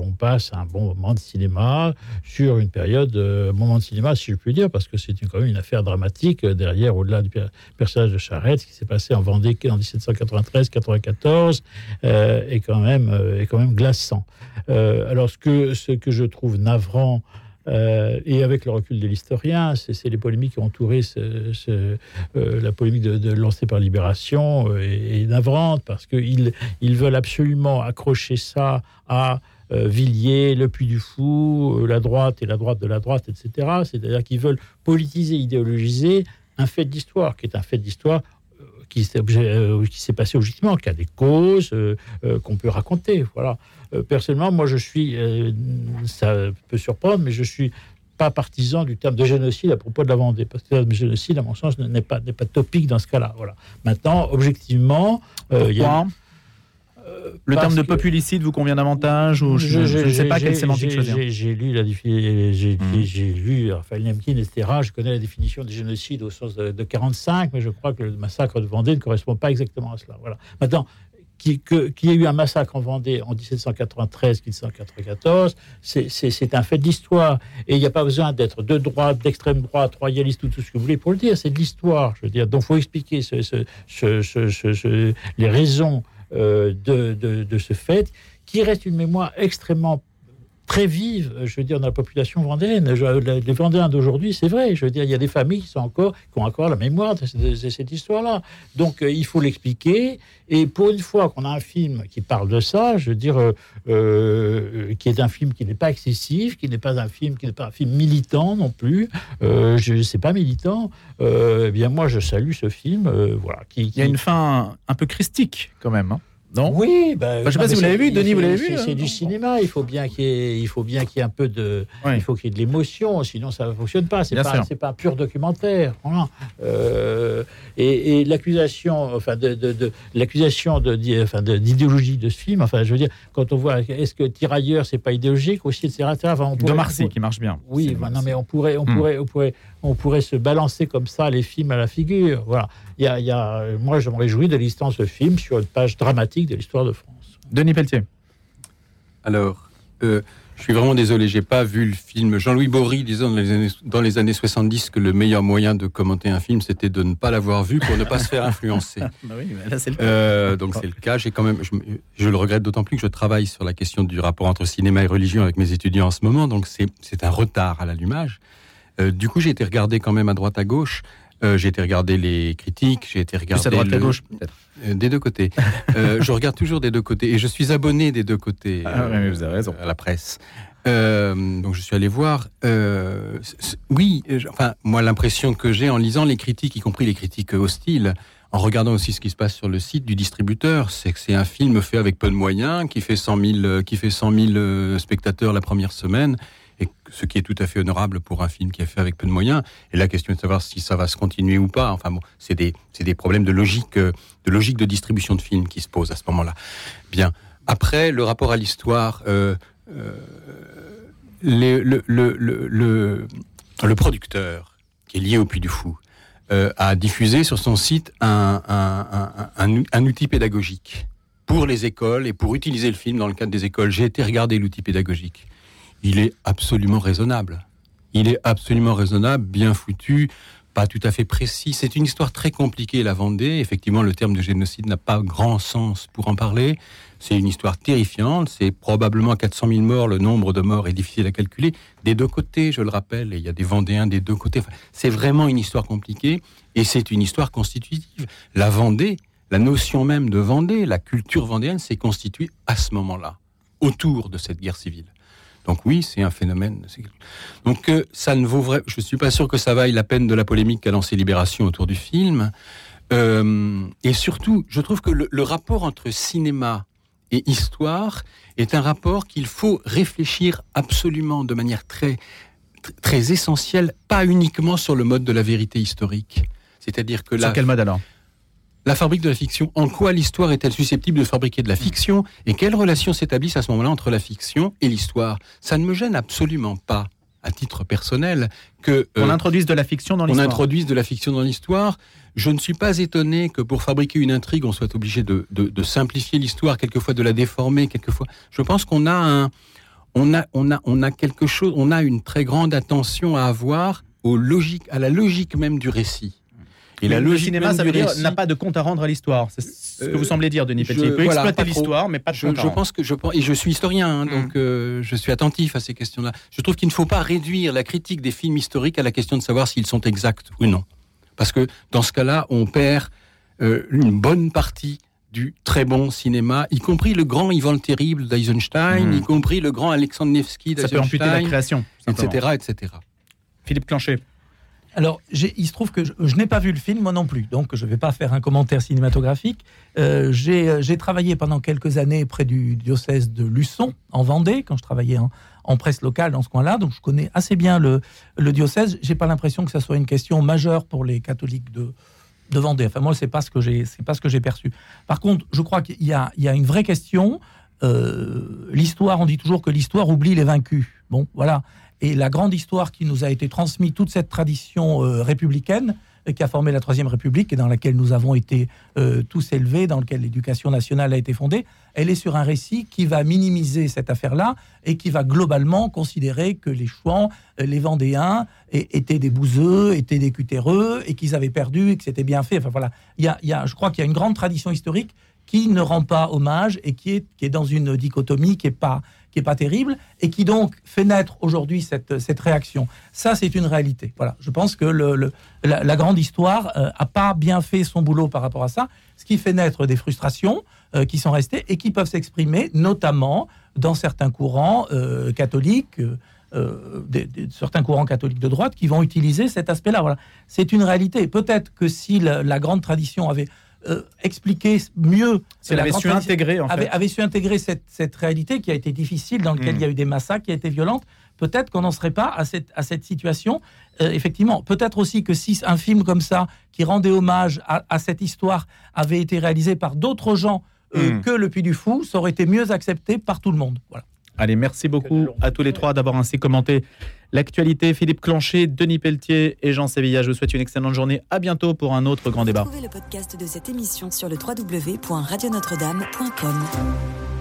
S4: On passe un bon moment de cinéma sur une période, moment de cinéma, si je puis dire, parce que c'est quand même une affaire dramatique derrière, au-delà du per- personnage de Charette, ce qui s'est passé en Vendée en 1793-94, euh, est quand même est quand même glaçant. Alors ce que ce que je trouve navrant. Euh, et avec le recul de l'historien, c'est les polémiques qui ont entouré euh, la polémique de, de lancée par Libération euh, est, est navrante parce qu'ils ils veulent absolument accrocher ça à Villiers, le Puy du Fou, la droite et la droite de la droite, etc. C'est-à-dire qu'ils veulent politiser, idéologiser un fait d'histoire, qui est un fait d'histoire qui s'est obje- euh, qui s'est passé objectivement, qui a des causes euh, euh, qu'on peut raconter. Voilà. Personnellement, moi, je suis, ça peut surprendre, mais je suis pas partisan du terme de génocide à propos de la Vendée, parce que le génocide, à mon sens, n'est pas, pas topique dans ce cas-là. Voilà. Maintenant, objectivement, il y a
S2: Le terme de populicide vous convient davantage ou je, ne sais pas quelle sémantique choisir
S4: j'ai- lu la j'ai j'ai lu Raphaël Lemkin, etc. Je connais la définition du génocide au sens de, de 45, mais je crois que le massacre de Vendée ne correspond pas exactement à cela. Voilà. Maintenant, qu'il y ait eu un massacre en Vendée en 1793-1794, c'est- un fait d'histoire. Et il n'y a pas besoin d'être de droite, d'extrême droite, royaliste ou tout ce que vous voulez pour le dire. C'est de l'histoire, je veux dire. Donc, il faut expliquer ce- ce- ce- les raisons de, de- de ce fait, qui reste une mémoire extrêmement très vive, je veux dire, dans la population vendéenne. les Vendéens d'aujourd'hui, c'est vrai. Je veux dire, il y a des familles qui, sont encore, qui ont encore la mémoire de, cette histoire-là. Donc, il faut l'expliquer. Et pour une fois qu'on a un film qui parle de ça, je veux dire, qui est un film qui n'est pas excessif, qui n'est pas un film qui n'est pas un film militant non plus. je ne sais pas militant. eh bien, moi, je salue ce film. voilà.
S2: Qui, Il y a une fin un peu christique quand même. Hein. Non
S4: Oui, bah,
S2: je ne sais pas si vous l'avez vu, Denis, vous l'avez vu
S4: C'est du cinéma, il faut bien qu'il y qu'il y ait un peu de, il faut qu'il y ait de l'émotion, sinon ça ne fonctionne pas. C'est pas, pas un pur documentaire. Euh, et, l'accusation, enfin de, de, l'accusation de, enfin d'idéologie de ce film, enfin je veux dire, quand on voit, est-ce que Tirailleurs c'est pas idéologique aussi, etc.
S2: Enfin, on pourrait, de Marseille qui marche bien.
S4: Oui, bah, non mais on pourrait, on hmm. pourrait, on pourrait, on pourrait se balancer comme ça les films à la figure. Voilà. Il y a, il y a, moi, je me réjouis de l'existence de ce film sur une page dramatique de l'histoire de France.
S2: Denis Pelletier.
S5: Alors, euh, je suis vraiment désolé, j'ai pas vu le film. Jean-Louis Bory disait dans les, années, dans les années 70 que le meilleur moyen de commenter un film, c'était de ne pas l'avoir vu pour ne pas se faire influencer.
S2: bah oui, là, c'est le
S5: cas. Euh, donc c'est le cas. J'ai quand même, je, je, le regrette d'autant plus que je travaille sur la question du rapport entre cinéma et religion avec mes étudiants en ce moment. Donc c'est un retard à l'allumage. Euh, du coup, j'ai été regardé quand même à droite à gauche. Euh, j'ai été regarder les critiques, j'ai été regarder.
S2: à droite à gauche, peut-être.
S5: Euh, des deux côtés. je regarde toujours des deux côtés et je suis abonné des deux côtés
S2: ah, vous avez raison.
S5: à la presse. donc je suis allé voir. oui, enfin moi l'impression que j'ai en lisant les critiques, y compris les critiques hostiles, en regardant aussi ce qui se passe sur le site du distributeur, c'est que c'est un film fait avec peu de moyens, qui fait 100 000, qui fait 100 000 spectateurs la première semaine ce qui est tout à fait honorable pour un film qui est fait avec peu de moyens. Et la question est de savoir si ça va se continuer ou pas. Enfin bon, c'est des, problèmes de logique, euh, de logique de distribution de films qui se posent à ce moment-là. Bien. Après, le rapport à l'histoire, euh, euh, le, producteur qui est lié au Puy du Fou a diffusé sur son site un outil pédagogique pour les écoles et pour utiliser le film dans le cadre des écoles. J'ai été regarder l'outil pédagogique il est absolument raisonnable. Il est absolument raisonnable, bien foutu, pas tout à fait précis. C'est une histoire très compliquée, la Vendée. Effectivement, le terme de génocide n'a pas grand sens pour en parler. C'est une histoire terrifiante. C'est probablement 400 000 morts. Le nombre de morts est difficile à calculer. Des deux côtés, je le rappelle, et il y a des Vendéens des deux côtés. c'est vraiment une histoire compliquée et c'est une histoire constitutive. La Vendée, la notion même de Vendée, la culture vendéenne s'est constituée à ce moment-là, autour de cette guerre civile. Donc oui, c'est un phénomène. Donc euh, ça ne vaut vrai. Je suis pas sûr que ça vaille la peine de la polémique qu'a lancé Libération autour du film. Euh, et surtout, je trouve que le, rapport entre cinéma et histoire est un rapport qu'il faut réfléchir absolument de manière très très essentielle, pas uniquement sur le mode de la vérité historique. C'est-à-dire que là.
S2: Sur quel mode alors
S5: la fabrique de la fiction, en quoi l'histoire est-elle susceptible de fabriquer de la fiction et quelles relations s'établissent à ce moment-là entre la fiction et l'histoire? Ça ne me gêne absolument pas à titre personnel que
S2: on euh, introduise de la fiction dans l'histoire.
S5: On introduise de la fiction dans l'histoire. Je ne suis pas étonné que pour fabriquer une intrigue, on soit obligé de, simplifier l'histoire, quelquefois de la déformer, quelquefois. Je pense qu'on a un, on a, on a, on a quelque chose, on a une très grande attention à avoir aux logiques, à la logique même du récit.
S2: Et la le cinéma, ça veut dire n'a pas de compte à rendre à l'histoire. C'est ce que vous euh, semblez dire, Denis Petit. Il peut exploiter l'histoire, mais pas de
S5: je,
S2: compte
S5: je pense que je et je suis historien, hein, donc mm. euh, je suis attentif à ces questions-là. Je trouve qu'il ne faut pas réduire la critique des films historiques à la question de savoir s'ils sont exacts ou non, parce que dans ce cas-là, on perd euh, une bonne partie du très bon cinéma, y compris le grand Ivan le Terrible d'Eisenstein, mm. y compris le grand Alexandre Nevsky d'Eisenstein,
S2: ça peut amputer la création,
S5: etc., etc.
S2: Philippe Clanchet.
S3: Alors, il se trouve que je, n'ai pas vu le film, moi non plus, donc je ne vais pas faire un commentaire cinématographique. Euh, euh, j'ai travaillé pendant quelques années près du diocèse de Luçon, en Vendée, quand je travaillais en, presse locale dans ce coin-là, donc je connais assez bien le, le diocèse. J'ai pas l'impression que ça soit une question majeure pour les catholiques de, Vendée. Enfin, moi, c'est pas ce que j'ai, c'est pas ce que j'ai perçu. Par contre, je crois qu'il y a une vraie question. Euh, l'histoire, on dit toujours que l'histoire oublie les vaincus. Bon, voilà. Et la grande histoire qui nous a été transmise, toute cette tradition euh, républicaine euh, qui a formé la Troisième République et dans laquelle nous avons été tous élevés, dans lequel l'éducation nationale a été fondée, elle est sur un récit qui va minimiser cette affaire-là et qui va globalement considérer que les Chouans, les Vendéens étaient des bouseux, étaient des cutéreux et qu'ils avaient perdu et que c'était bien fait. Enfin voilà, il y a, je crois qu'il y a une grande tradition historique qui ne rend pas hommage et qui est, qui est dans une dichotomie qui n'est pas, pas terrible et qui donc fait naître aujourd'hui cette, cette réaction. Ça, c'est une réalité. Voilà. Je pense que le, la, grande histoire euh, a pas bien fait son boulot par rapport à ça, ce qui fait naître des frustrations euh, qui sont restées et qui peuvent s'exprimer notamment dans certains courants euh, catholiques. Certains courants catholiques de droite qui vont utiliser cet aspect-là. Voilà. C'est une réalité. Peut-être que si la grande tradition avait euh, expliquer mieux.
S2: Elle avait su intégrer, en
S3: fait. avait, su intégrer cette, cette, réalité qui a été difficile, dans laquelle mm. il y a eu des massacres, qui a été violente. Peut-être qu'on n'en serait pas à cette, à cette situation. Euh, effectivement, peut-être aussi que si un film comme ça, qui rendait hommage à, cette histoire, avait été réalisé par d'autres gens euh, mm. que Le Puy du Fou, ça aurait été mieux accepté par tout le monde. Voilà.
S2: Allez, merci beaucoup à tous les trois d'avoir ainsi commenté l'actualité. Philippe Clancher, Denis Pelletier et Jean Sévilla. Je vous souhaite une excellente journée. À bientôt pour un autre grand débat.
S10: Retrouvez le podcast de cette émission sur le www.radionotre-dame.com.